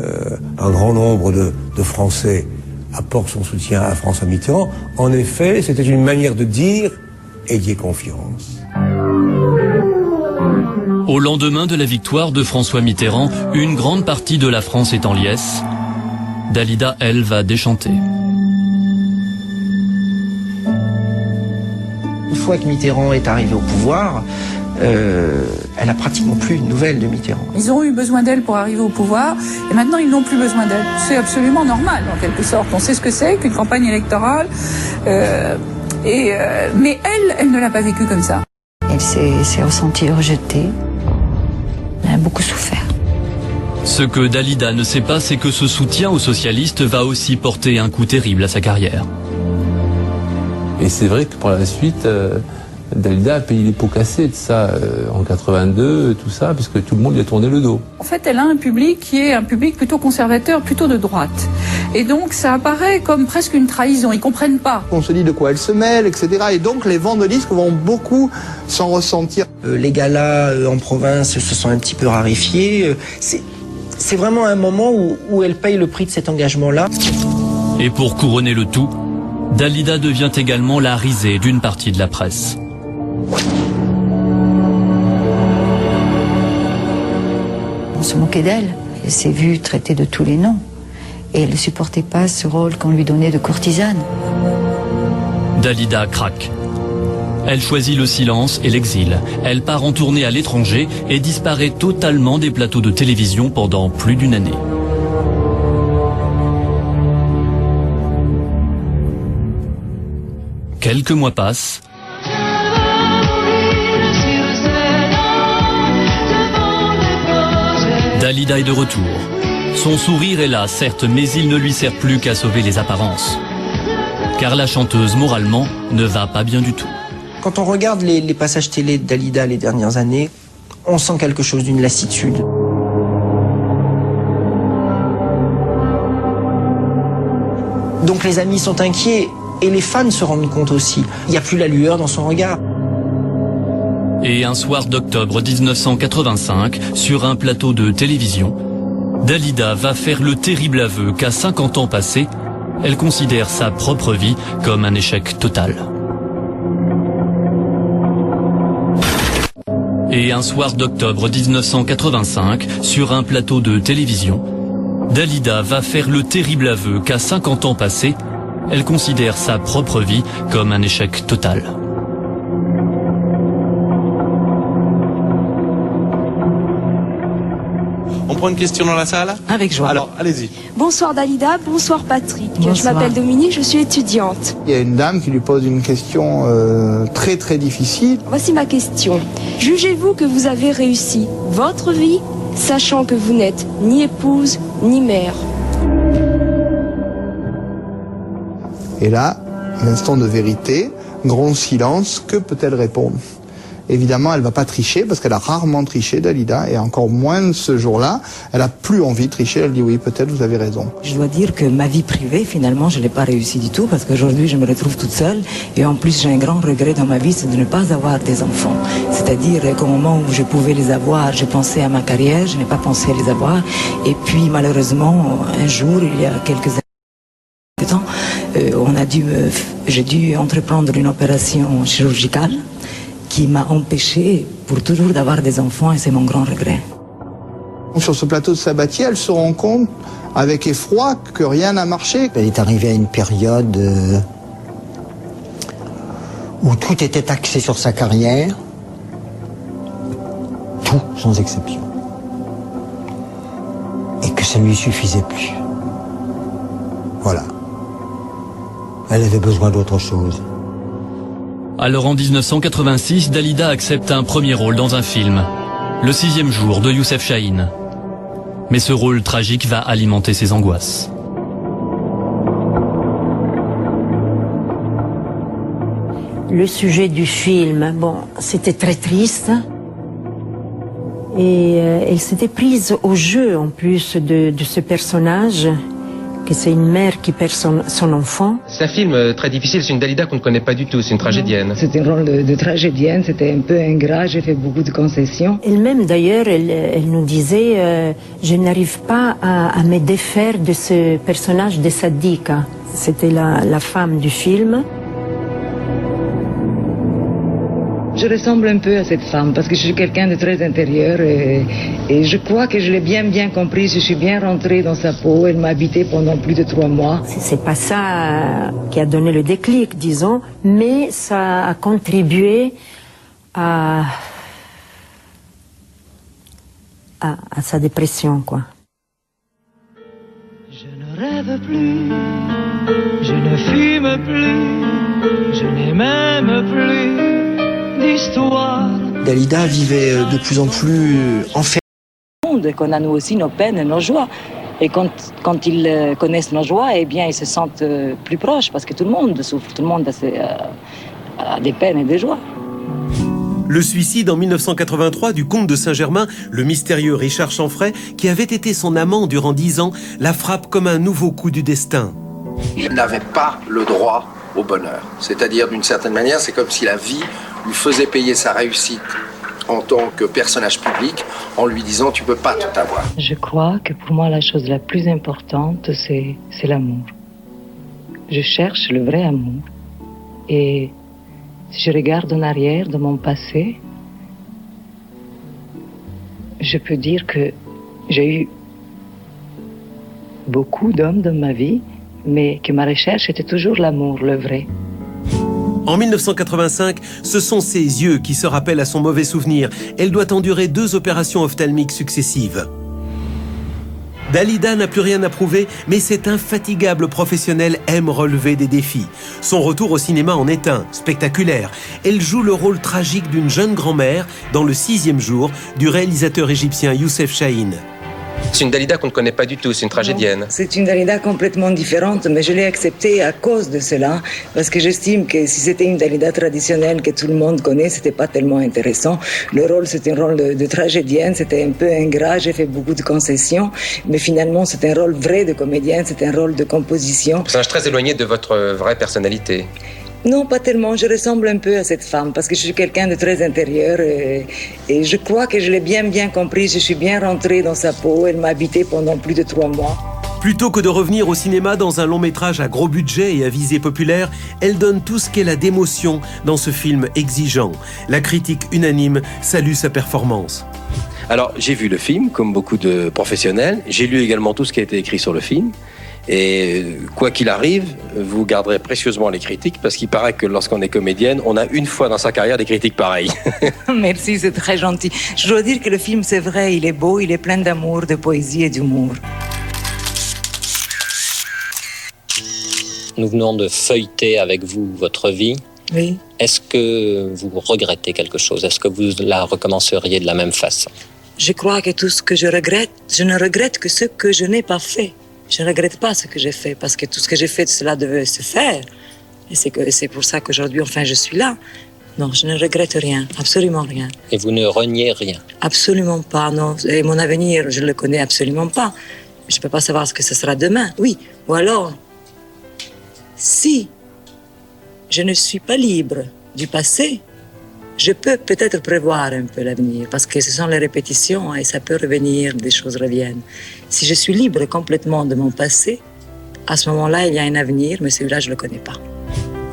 Speaker 17: euh, un grand nombre de, de Français, apporte son soutien à François Mitterrand, en effet, c'était une manière de dire ayez confiance.
Speaker 16: Au lendemain de la victoire de François Mitterrand, une grande partie de la France est en liesse. Dalida, elle, va déchanter.
Speaker 18: Une fois que Mitterrand est arrivé au pouvoir, euh, elle a pratiquement plus une nouvelle de Mitterrand.
Speaker 21: Ils ont eu besoin d'elle pour arriver au pouvoir, et maintenant ils n'ont plus besoin d'elle. C'est absolument normal, en quelque sorte. On sait ce que c'est qu'une campagne électorale, euh, et, euh, mais elle, elle ne l'a pas vécu comme ça.
Speaker 19: Elle s'est s'est ressentie rejetée. Elle a beaucoup souffert.
Speaker 16: Ce que Dalida ne sait pas, c'est que ce soutien aux socialistes va aussi porter un coup terrible à sa carrière.
Speaker 22: Et c'est vrai que pour la suite, euh,
Speaker 23: Dalida a payé les pots cassés de ça euh, en 82, tout ça, puisque tout le monde lui a tourné le dos.
Speaker 21: En fait, elle a un public qui est un public plutôt conservateur, plutôt de droite. Et donc, ça apparaît comme presque une trahison. Ils comprennent pas.
Speaker 15: On se dit de quoi elle se mêle, etc. Et donc, les ventes de disques vont beaucoup s'en ressentir.
Speaker 18: Euh, les galas euh, en province se sont un petit peu raréfiés. Euh, c'est, c'est vraiment un moment où, où elle paye le prix de cet engagement-là.
Speaker 16: Et pour couronner le tout, Dalida devient également la risée d'une partie de la presse.
Speaker 19: On se moquait d'elle. Elle s'est vue traitée de tous les noms. Et elle ne supportait pas ce rôle qu'on lui donnait de courtisane.
Speaker 16: Dalida craque. Elle choisit le silence et l'exil. Elle part en tournée à l'étranger et disparaît totalement des plateaux de télévision pendant plus d'une année. Quelques mois passent. Dalida est de retour. Son sourire est là, certes, mais il ne lui sert plus qu'à sauver les apparences. Car la chanteuse, moralement, ne va pas bien du tout.
Speaker 18: Quand on regarde les, passages télé de Dalida les dernières années, on sent quelque chose d'une lassitude. Donc les amis sont inquiets et les fans se rendent compte aussi. Il n'y a plus la lueur dans son regard.
Speaker 16: Et un soir d'octobre 1985, sur un plateau de télévision, Dalida va faire le terrible aveu qu'à 50 ans passés, elle considère sa propre vie comme un échec total. Et un soir d'octobre 1985, sur un plateau de télévision, Dalida va faire le terrible aveu qu'à 50 ans passés, elle considère sa propre vie comme un échec total.
Speaker 12: Prend une question dans la salle
Speaker 9: Avec joie.
Speaker 12: Alors, allez-y.
Speaker 22: Bonsoir Dalida, bonsoir Patrick. Je
Speaker 9: Bonsoir.
Speaker 22: m'appelle Dominique, je suis étudiante.
Speaker 15: Il y a une dame qui lui pose une question euh, très très difficile.
Speaker 22: Voici ma question. Jugez-vous que vous avez réussi votre vie, sachant que vous n'êtes ni épouse ni mère
Speaker 15: Et là, un instant de vérité, grand silence, que peut-elle répondre? Évidemment, elle va pas tricher parce qu'elle a rarement triché, Dalida, et encore moins ce jour-là. Elle a plus envie de tricher. Elle dit oui, peut-être vous avez raison.
Speaker 4: Je dois dire que ma vie privée, finalement, je l'ai pas réussi du tout parce qu'aujourd'hui, je me retrouve toute seule. Et en plus, j'ai un grand regret dans ma vie, c'est de ne pas avoir des enfants. C'est-à-dire qu'au moment où je pouvais les avoir, j'ai pensé à ma carrière, je n'ai pas pensé à les avoir. Et puis, malheureusement, un jour, il y a quelques temps, euh, on a dû j'ai dû entreprendre une opération chirurgicale qui m'a empêché pour toujours d'avoir des enfants et c'est mon grand regret.
Speaker 15: Sur ce plateau de Sabatier, elle se rend compte avec effroi que rien n'a marché.
Speaker 14: Elle est arrivée à une période euh, où tout était axé sur sa carrière. Tout, sans exception. Et que ça ne lui suffisait plus. Voilà. Elle avait besoin d'autre chose.
Speaker 16: Alors en 1986, Dalida accepte un premier rôle dans un film, Le sixième jour de Youssef Chahine. Mais ce rôle tragique va alimenter ses angoisses.
Speaker 24: Le sujet du film, bon, c'était très triste. Et euh, elle s'était prise au jeu en plus de, de ce personnage, que c'est une mère qui perd son, son enfant.
Speaker 25: C'est un film euh, très difficile, c'est une Dalida qu'on ne connaît pas du tout, c'est une tragédienne.
Speaker 9: C'était un rôle de, de tragédienne, c'était un peu ingrat, j'ai fait beaucoup de concessions.
Speaker 24: Elle-même d'ailleurs, elle, elle nous disait, euh, je n'arrive pas à, à me défaire de ce personnage de Sadika. C'était la, la femme du film.
Speaker 9: Je ressemble un peu à cette femme parce que je suis quelqu'un de très intérieur et, et je crois que je l'ai bien bien compris. Je suis bien rentrée dans sa peau. Elle m'a habité pendant plus de trois mois.
Speaker 24: C'est pas ça euh, qui a donné le déclic, disons, mais ça a contribué à, à, à sa dépression, quoi.
Speaker 1: Je ne rêve plus, je ne fume plus, je n'ai même plus
Speaker 18: Dalida vivait euh, de plus en plus euh, enfermée.
Speaker 4: monde, qu'on a nous aussi nos peines et nos joies. Et quand, quand ils euh, connaissent nos joies, eh bien, ils se sentent plus proches parce que tout le monde souffre, tout le monde a, ses, euh, a des peines et des joies.
Speaker 3: Le suicide en 1983 du comte de Saint-Germain, le mystérieux Richard Chanfray, qui avait été son amant durant dix ans, la frappe comme un nouveau coup du destin.
Speaker 26: Il n'avait pas le droit au bonheur. C'est-à-dire, d'une certaine manière, c'est comme si la vie lui faisait payer sa réussite en tant que personnage public en lui disant tu peux pas tout avoir.
Speaker 9: Je crois que pour moi, la chose la plus importante, c'est, l'amour. Je cherche le vrai amour. Et si je regarde en arrière de mon passé, je peux dire que j'ai eu beaucoup d'hommes dans ma vie, mais que ma recherche était toujours l'amour, le vrai.
Speaker 3: En 1985, ce sont ses yeux qui se rappellent à son mauvais souvenir. Elle doit endurer deux opérations ophtalmiques successives. Dalida n'a plus rien à prouver, mais cet infatigable professionnel aime relever des défis. Son retour au cinéma en est un, spectaculaire. Elle joue le rôle tragique d'une jeune grand-mère dans le sixième jour du réalisateur égyptien Youssef Chahine.
Speaker 27: C'est une Dalida qu'on ne connaît pas du tout, c'est une tragédienne.
Speaker 9: C'est une Dalida complètement différente, mais je l'ai acceptée à cause de cela, parce que j'estime que si c'était une Dalida traditionnelle que tout le monde connaît, c'était pas tellement intéressant. Le rôle, c'était un rôle de, de tragédienne, c'était un peu ingrat, j'ai fait beaucoup de concessions, mais finalement, c'est un rôle vrai de comédienne, c'est un rôle de composition.
Speaker 27: Personnage très éloigné de votre euh, vraie personnalité.
Speaker 9: Non, pas tellement. Je ressemble un peu à cette femme parce que je suis quelqu'un de très intérieur et, et je crois que je l'ai bien bien compris. Je suis bien rentrée dans sa peau. Elle m'a habité pendant plus de trois mois.
Speaker 3: Plutôt que de revenir au cinéma dans un long métrage à gros budget et à visée populaire, elle donne tout ce qu'elle a d'émotion dans ce film exigeant. La critique unanime salue sa performance.
Speaker 25: Alors, j'ai vu le film, comme beaucoup de professionnels. J'ai lu également tout ce qui a été écrit sur le film. Et euh, quoi qu'il arrive, vous garderez précieusement les critiques parce qu'il paraît que lorsqu'on est comédienne, on a une fois dans sa carrière des critiques pareilles. <laughs>
Speaker 9: Merci, c'est très gentil. Je dois dire que le film, c'est vrai, il est beau, il est plein d'amour, de poésie et d'humour.
Speaker 28: Nous venons de feuilleter avec vous votre vie.
Speaker 9: Oui.
Speaker 28: Est-ce que vous regrettez quelque chose? Est-ce que vous la recommenceriez de la même façon?
Speaker 9: Je crois que tout ce que je regrette, je ne regrette que ce que je n'ai pas fait. Je ne regrette pas ce que j'ai fait parce que tout ce que j'ai fait, cela devait se faire. Et c'est que c'est pour ça qu'aujourd'hui, enfin, je suis là. Non, je ne regrette rien, absolument rien.
Speaker 28: Et vous ne reniez rien?
Speaker 9: Absolument pas, non. Et mon avenir, je ne le connais absolument pas. Je ne peux pas savoir ce que ce sera demain. Oui. Ou alors, si je ne suis pas libre du passé, je peux peut-être prévoir un peu l'avenir, parce que ce sont les répétitions et ça peut revenir, des choses reviennent. Si je suis libre complètement de mon passé, à ce moment-là, il y a un avenir, mais celui-là, je ne le connais pas.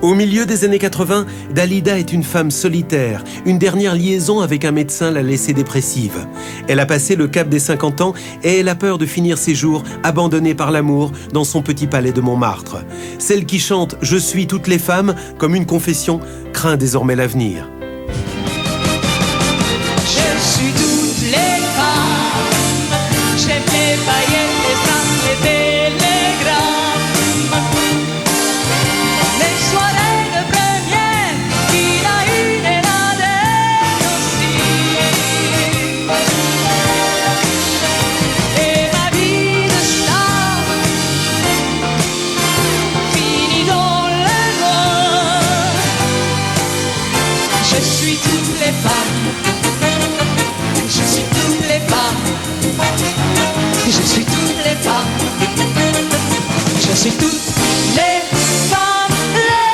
Speaker 3: Au milieu des années 80, Dalida est une femme solitaire. Une dernière liaison avec un médecin l'a laissée dépressive. Elle a passé le cap des 50 ans et elle a peur de finir ses jours abandonnée par l'amour dans son petit palais de Montmartre. Celle qui chante Je suis toutes les femmes comme une confession craint désormais l'avenir.
Speaker 1: Suis toutes les femmes. Les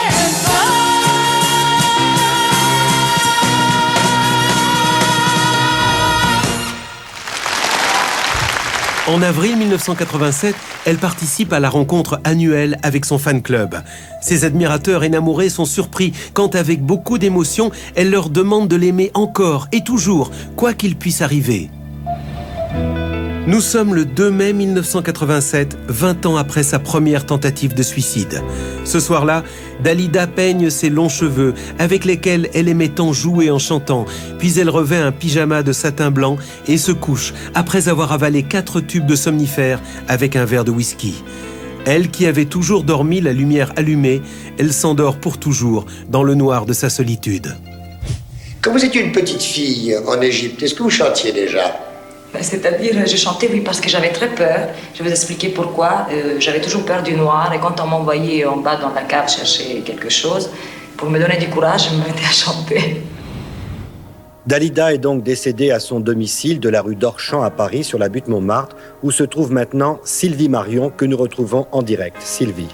Speaker 3: En avril 1987, elle participe à la rencontre annuelle avec son fan club. Ses admirateurs énamourés sont surpris quand, avec beaucoup d'émotion, elle leur demande de l'aimer encore et toujours, quoi qu'il puisse arriver. Nous sommes le 2 mai 1987, 20 ans après sa première tentative de suicide. Ce soir-là, Dalida peigne ses longs cheveux, avec lesquels elle aimait tant jouer en chantant, puis elle revêt un pyjama de satin blanc et se couche après avoir avalé quatre tubes de somnifères avec un verre de whisky. Elle qui avait toujours dormi la lumière allumée, elle s'endort pour toujours dans le noir de sa solitude.
Speaker 29: Quand vous étiez une petite fille en Égypte, est-ce que vous chantiez déjà?
Speaker 9: C'est-à-dire, je chantais, oui, parce que j'avais très peur. Je vais vous expliquer pourquoi. Euh, j'avais toujours peur du noir, et quand on m'envoyait en bas dans la cave chercher quelque chose, pour me donner du courage, je me mettais à chanter.
Speaker 6: Dalida est donc décédée à son domicile de la rue d'Orchamps à Paris, sur la butte Montmartre, où se trouve maintenant Sylvie Marion, que nous retrouvons en direct. Sylvie.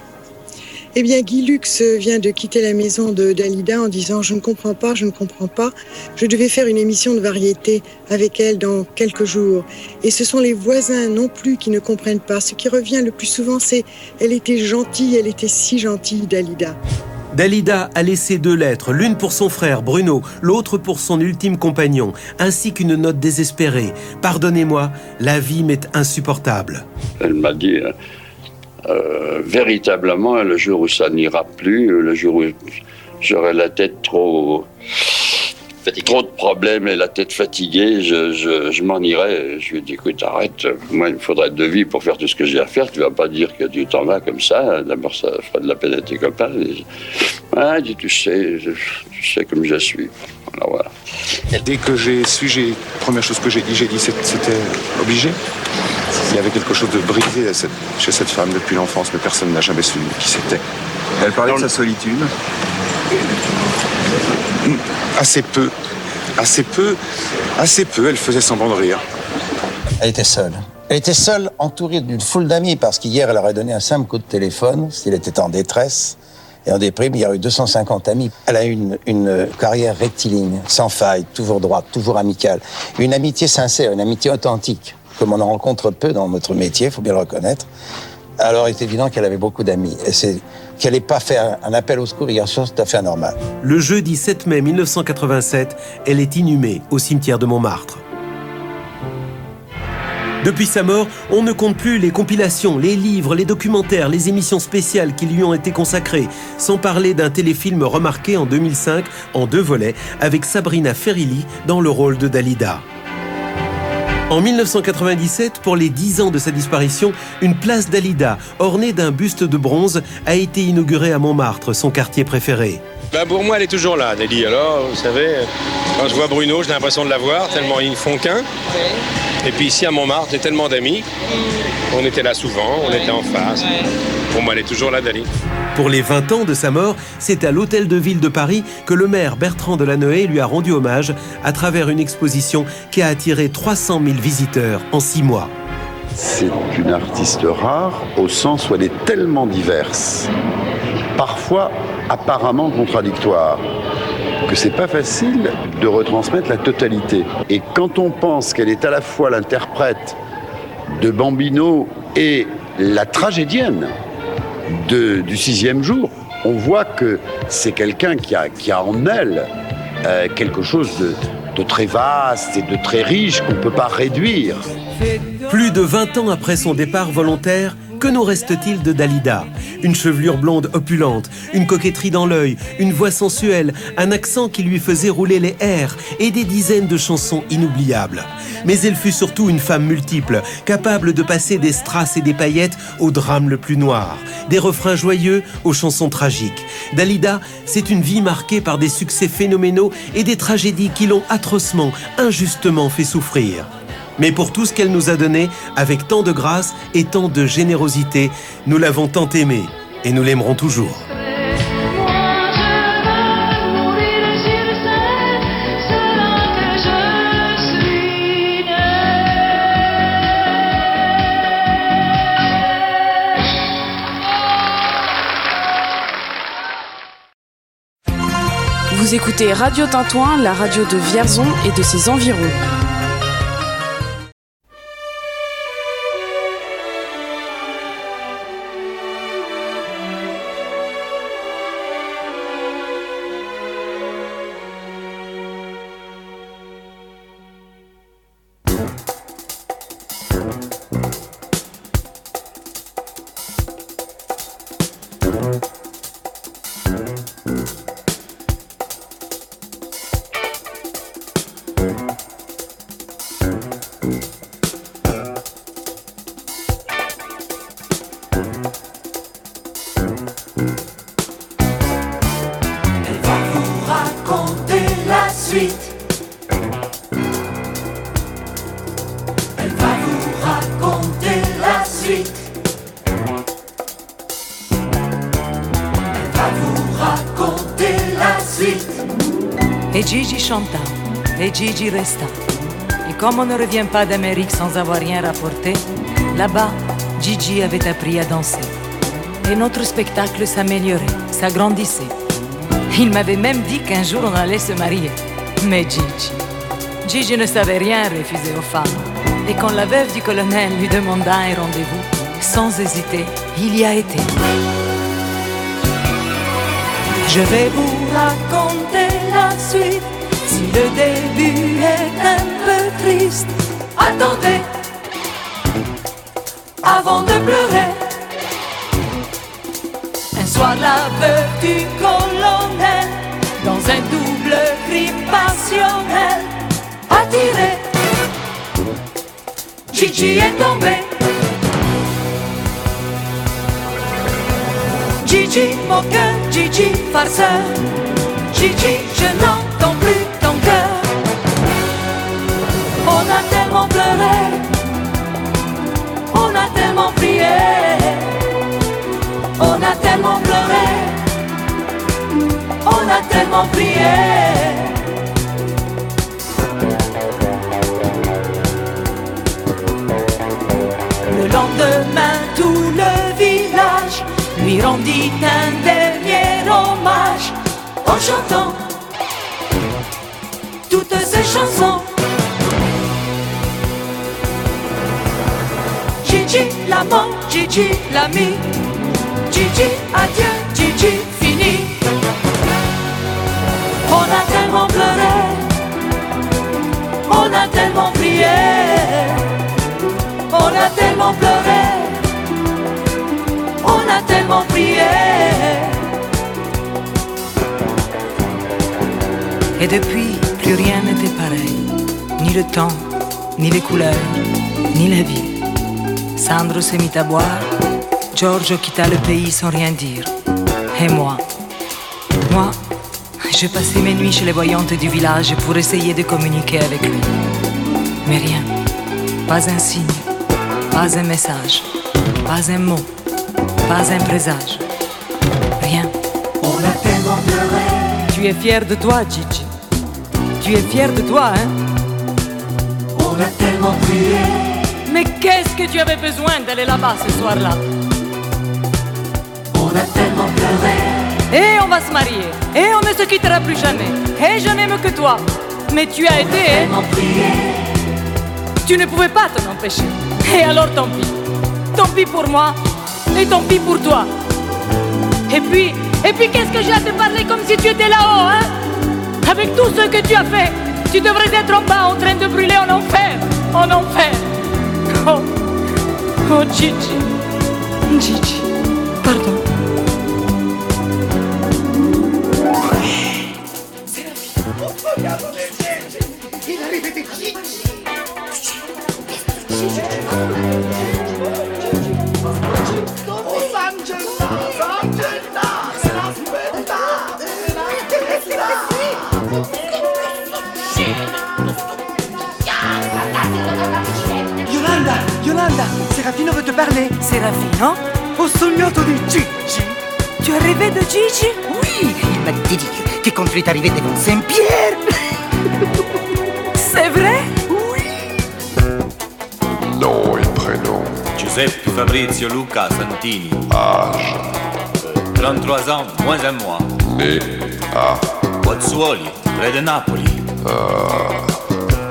Speaker 30: Eh bien, Guy Lux vient de quitter la maison de Dalida en disant Je ne comprends pas, je ne comprends pas. Je devais faire une émission de variété avec elle dans quelques jours. Et ce sont les voisins non plus qui ne comprennent pas. Ce qui revient le plus souvent, c'est Elle était gentille, elle était si gentille, Dalida.
Speaker 3: Dalida a laissé deux lettres, l'une pour son frère Bruno, l'autre pour son ultime compagnon, ainsi qu'une note désespérée. Pardonnez-moi, la vie m'est insupportable.
Speaker 31: Elle m'a dit, euh, véritablement, le jour où ça n'ira plus, le jour où j'aurai la tête trop... Trop de problèmes et la tête fatiguée, je, je, je m'en irai. Je lui ai dit, écoute, arrête, moi il me faudrait deux vies pour faire tout ce que j'ai à faire. Tu vas pas dire que tu t'en vas comme ça. D'abord, ça fera de la peine à tes copains. Ah, dit, tu sais, tu sais comme je suis. Alors voilà.
Speaker 26: Dès que j'ai su, j'ai première chose que j'ai dit, j'ai dit c'était obligé. Il y avait quelque chose de brisé à cette- chez cette femme depuis l'enfance, mais personne n'a jamais su qui c'était. Elle parlait de sa solitude. Assez peu, assez peu, assez peu. Elle faisait semblant de rire.
Speaker 29: Elle était seule. Elle était seule, entourée d'une foule d'amis, parce qu'hier, elle aurait donné un simple coup de téléphone, s'il était en détresse et en déprime. Il y a eu 250 amis. Elle a eu une, une carrière rectiligne, sans faille, toujours droite, toujours amicale. Une amitié sincère, une amitié authentique, comme on en rencontre peu dans notre métier, il faut bien le reconnaître. Alors, il est évident qu'elle avait beaucoup d'amis. Et c'est qu'elle n'ait pas fait un, appel au secours hier soir, c'est tout à fait anormal.
Speaker 3: Le jeudi 7 mai 1987, elle est inhumée au cimetière de Montmartre. Depuis sa mort, on ne compte plus les compilations, les livres, les documentaires, les émissions spéciales qui lui ont été consacrées, sans parler d'un téléfilm remarqué en 2005 en deux volets avec Sabrina Ferilli dans le rôle de Dalida. En 1997, pour les 10 ans de sa disparition, une place Dalida, ornée d'un buste de bronze, a été inaugurée à Montmartre, son quartier préféré.
Speaker 25: Ben pour moi, elle est toujours là, Nelly. Alors, vous savez, quand je vois Bruno, j'ai l'impression de la voir, tellement ils ne font qu'un. Et puis ici, à Montmartre, j'ai tellement d'amis. On était là souvent, on était en face. Pour moi, elle est toujours là, Dali.
Speaker 3: Pour les 20 ans de sa mort, c'est à l'Hôtel de Ville de Paris que le maire Bertrand Delanoë lui a rendu hommage à travers une exposition qui a attiré 300 000 visiteurs en six mois.
Speaker 11: C'est une artiste rare au sens où elle est tellement diverse, parfois apparemment contradictoire, que c'est pas facile de retransmettre la totalité. Et quand on pense qu'elle est à la fois l'interprète de Bambino et la tragédienne de- du sixième jour, on voit que c'est quelqu'un qui a, qui a en elle euh, quelque chose de, de très vaste et de très riche qu'on ne peut pas réduire.
Speaker 3: Plus de 20 ans après son départ volontaire, que nous reste-t-il de Dalida? Une chevelure blonde opulente, une coquetterie dans l'œil, une voix sensuelle, un accent qui lui faisait rouler les airs et des dizaines de chansons inoubliables. Mais elle fut surtout une femme multiple, capable de passer des strass et des paillettes au drame le plus noir, des refrains joyeux aux chansons tragiques. Dalida, c'est une vie marquée par des succès phénoménaux et des tragédies qui l'ont atrocement, injustement fait souffrir. Mais pour tout ce qu'elle nous a donné, avec tant de grâce et tant de générosité, nous l'avons tant aimée et nous l'aimerons toujours.
Speaker 1: Vous écoutez Radio Tintouin, la radio de Vierzon et de ses environs.
Speaker 32: Gigi
Speaker 1: resta. Et comme on ne revient pas d'Amérique sans avoir rien rapporté, là-bas, Gigi avait appris à danser. Et notre spectacle s'améliorait, s'agrandissait. Il m'avait même dit qu'un jour on allait se marier. Mais Gigi, Gigi ne savait rien refuser aux femmes. Et quand la veuve du colonel lui demanda un rendez-vous, sans hésiter, il y a été. Je vais vous raconter la suite. Le début est un peu triste, attendez avant de pleurer. Un soir, la veuve du colonel, dans un double crime passionnel, attiré, Gigi est tombé. Gigi, moqueur, Gigi, farceur. Gigi, je n'entends tellement pleuré, on a tellement prié. Le lendemain, tout le village lui rendit un dernier hommage en chantant toutes ses chansons. Gigi l'amant, Gigi l'ami, Adieu, Gigi fini. On a tellement pleuré, on a tellement prié, on a tellement pleuré on a tellement prié. Et depuis, plus rien n'était pareil. Ni le temps, ni les couleurs, ni la vie. Sandro se mit à boire. Giorgio quitta le pays sans rien dire. Et moi Moi, je passais mes nuits chez les voyantes du village pour essayer de communiquer avec lui. Mais rien. Pas un signe. Pas un message. Pas un mot pas un présage. Rien. On a tellement pleuré. Tu es fier de toi, Gigi. Tu es fier de toi, hein? On a tellement prié. Mais qu'est-ce que tu avais besoin d'aller là-bas ce soir-là? On a tellement pleuré. Et on va se marier. Et on ne se quittera plus jamais. Et je n'aime que toi. Mais tu as été. Tellement prié. Tu ne pouvais pas t'en empêcher. Et alors tant pis. Tant pis pour moi et tant pis pour toi. Et puis, et puis qu'est-ce que j'ai à te parler comme si tu étais là-haut, hein? Avec tout ce que tu as fait, tu devrais être en bas en train de brûler en enfer, en enfer. Oh, oh Gigi, Gigi, pardon.
Speaker 33: Serafino Ho sognato di Gigi.
Speaker 1: Tu de Gigi
Speaker 33: Oui, il m'a que quand tu es arrivé devant Saint-Pierre.
Speaker 1: C'est vrai
Speaker 34: Nom et prénom.
Speaker 35: Giuseppe Fabrizio Luca Santini.
Speaker 34: Âge.
Speaker 35: 33 ans, moins un mois.
Speaker 34: Né à.
Speaker 35: Pozzuoli, près de Napoli.
Speaker 34: Ah.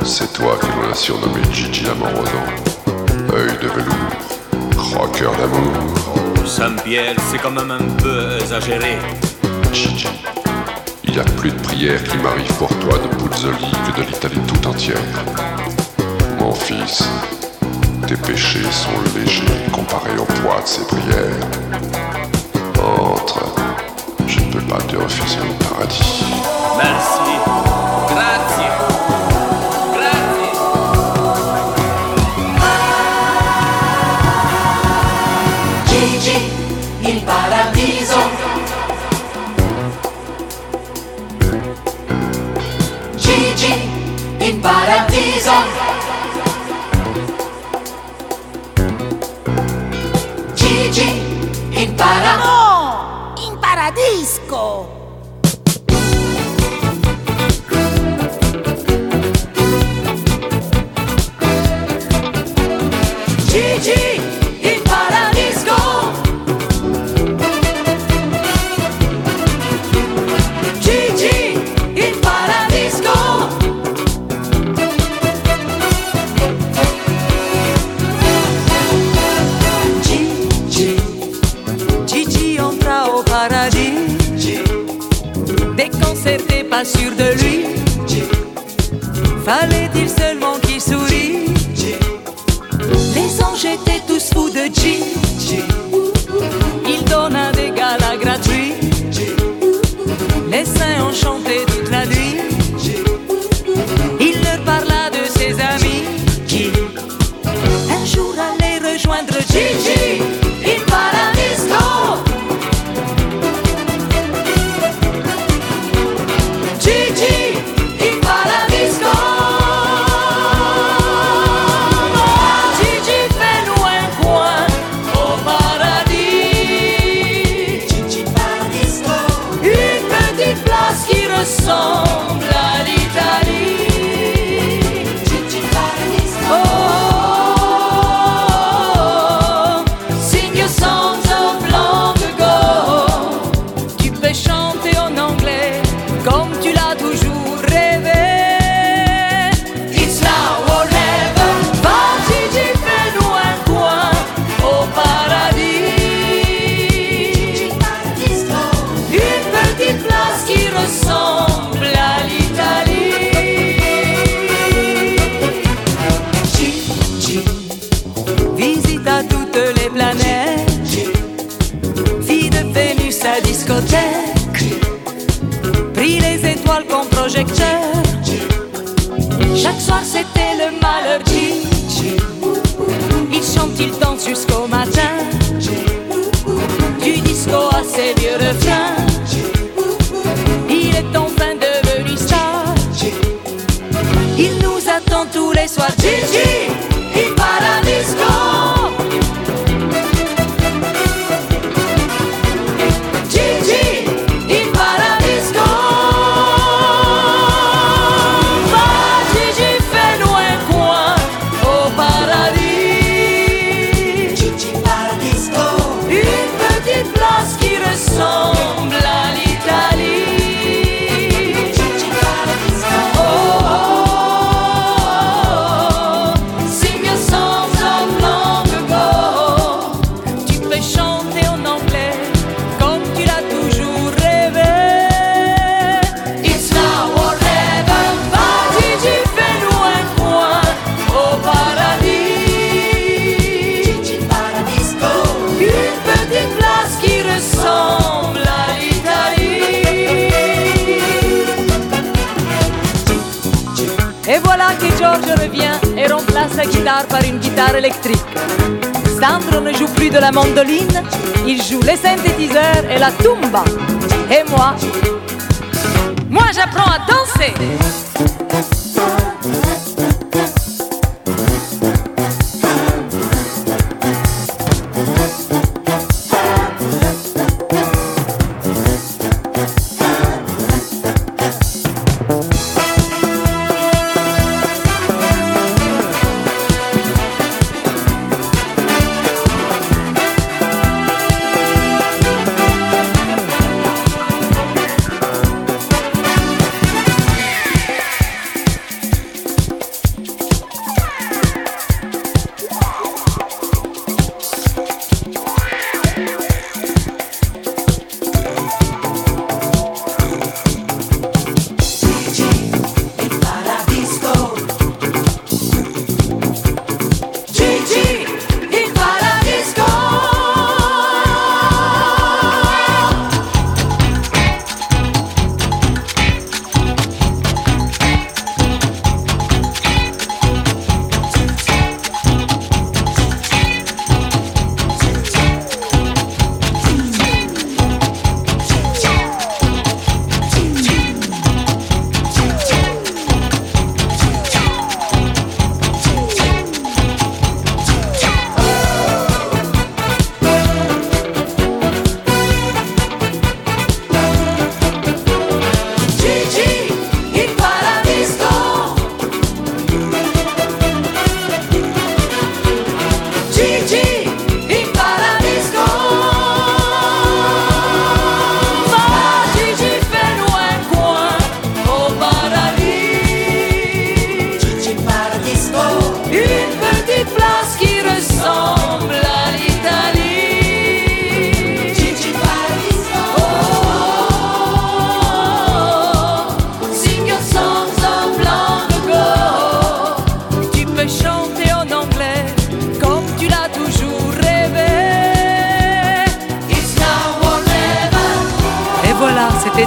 Speaker 34: C'est toi que l'on a surnommé Gigi l'amoroso. Œil de velours. Croqueur d'amour.
Speaker 35: Oh, Saint-Pierre, c'est quand même un peu exagéré.
Speaker 34: Gigi. Il y a plus de prières qui m'arrivent pour toi de Puzzoli que de l'Italie tout entière. Mon fils, tes péchés sont légers comparés au poids de ces prières. Entre, je ne peux pas te refuser le paradis.
Speaker 35: Merci. Jesus.
Speaker 5: Gigi
Speaker 1: impara. Et voilà que George revient et remplace la guitare par une guitare électrique. Sandro ne joue plus de la mandoline, il joue les synthétiseurs et la tumba. Et moi, moi j'apprends à danser.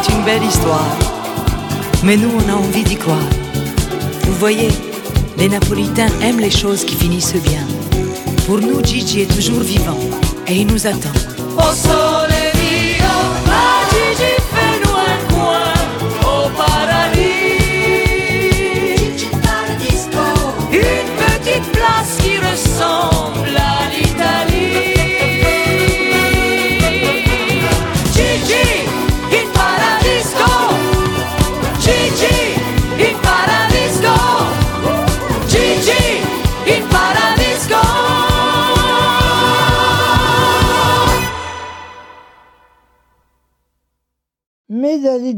Speaker 1: C'est une belle histoire. Mais nous, on a envie d'y croire. Vous voyez, les Napolitains aiment les choses qui finissent bien. Pour nous, Gigi est toujours vivant et il nous attend.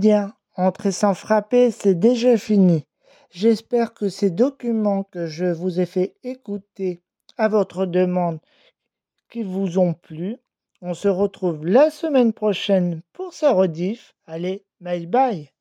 Speaker 2: Dalidiens, entrer sans frapper, c'est déjà fini. J'espère que ces documents que je vous ai fait écouter à votre demande qui vous ont plu. On se retrouve la semaine prochaine pour sa rediff. Allez, bye bye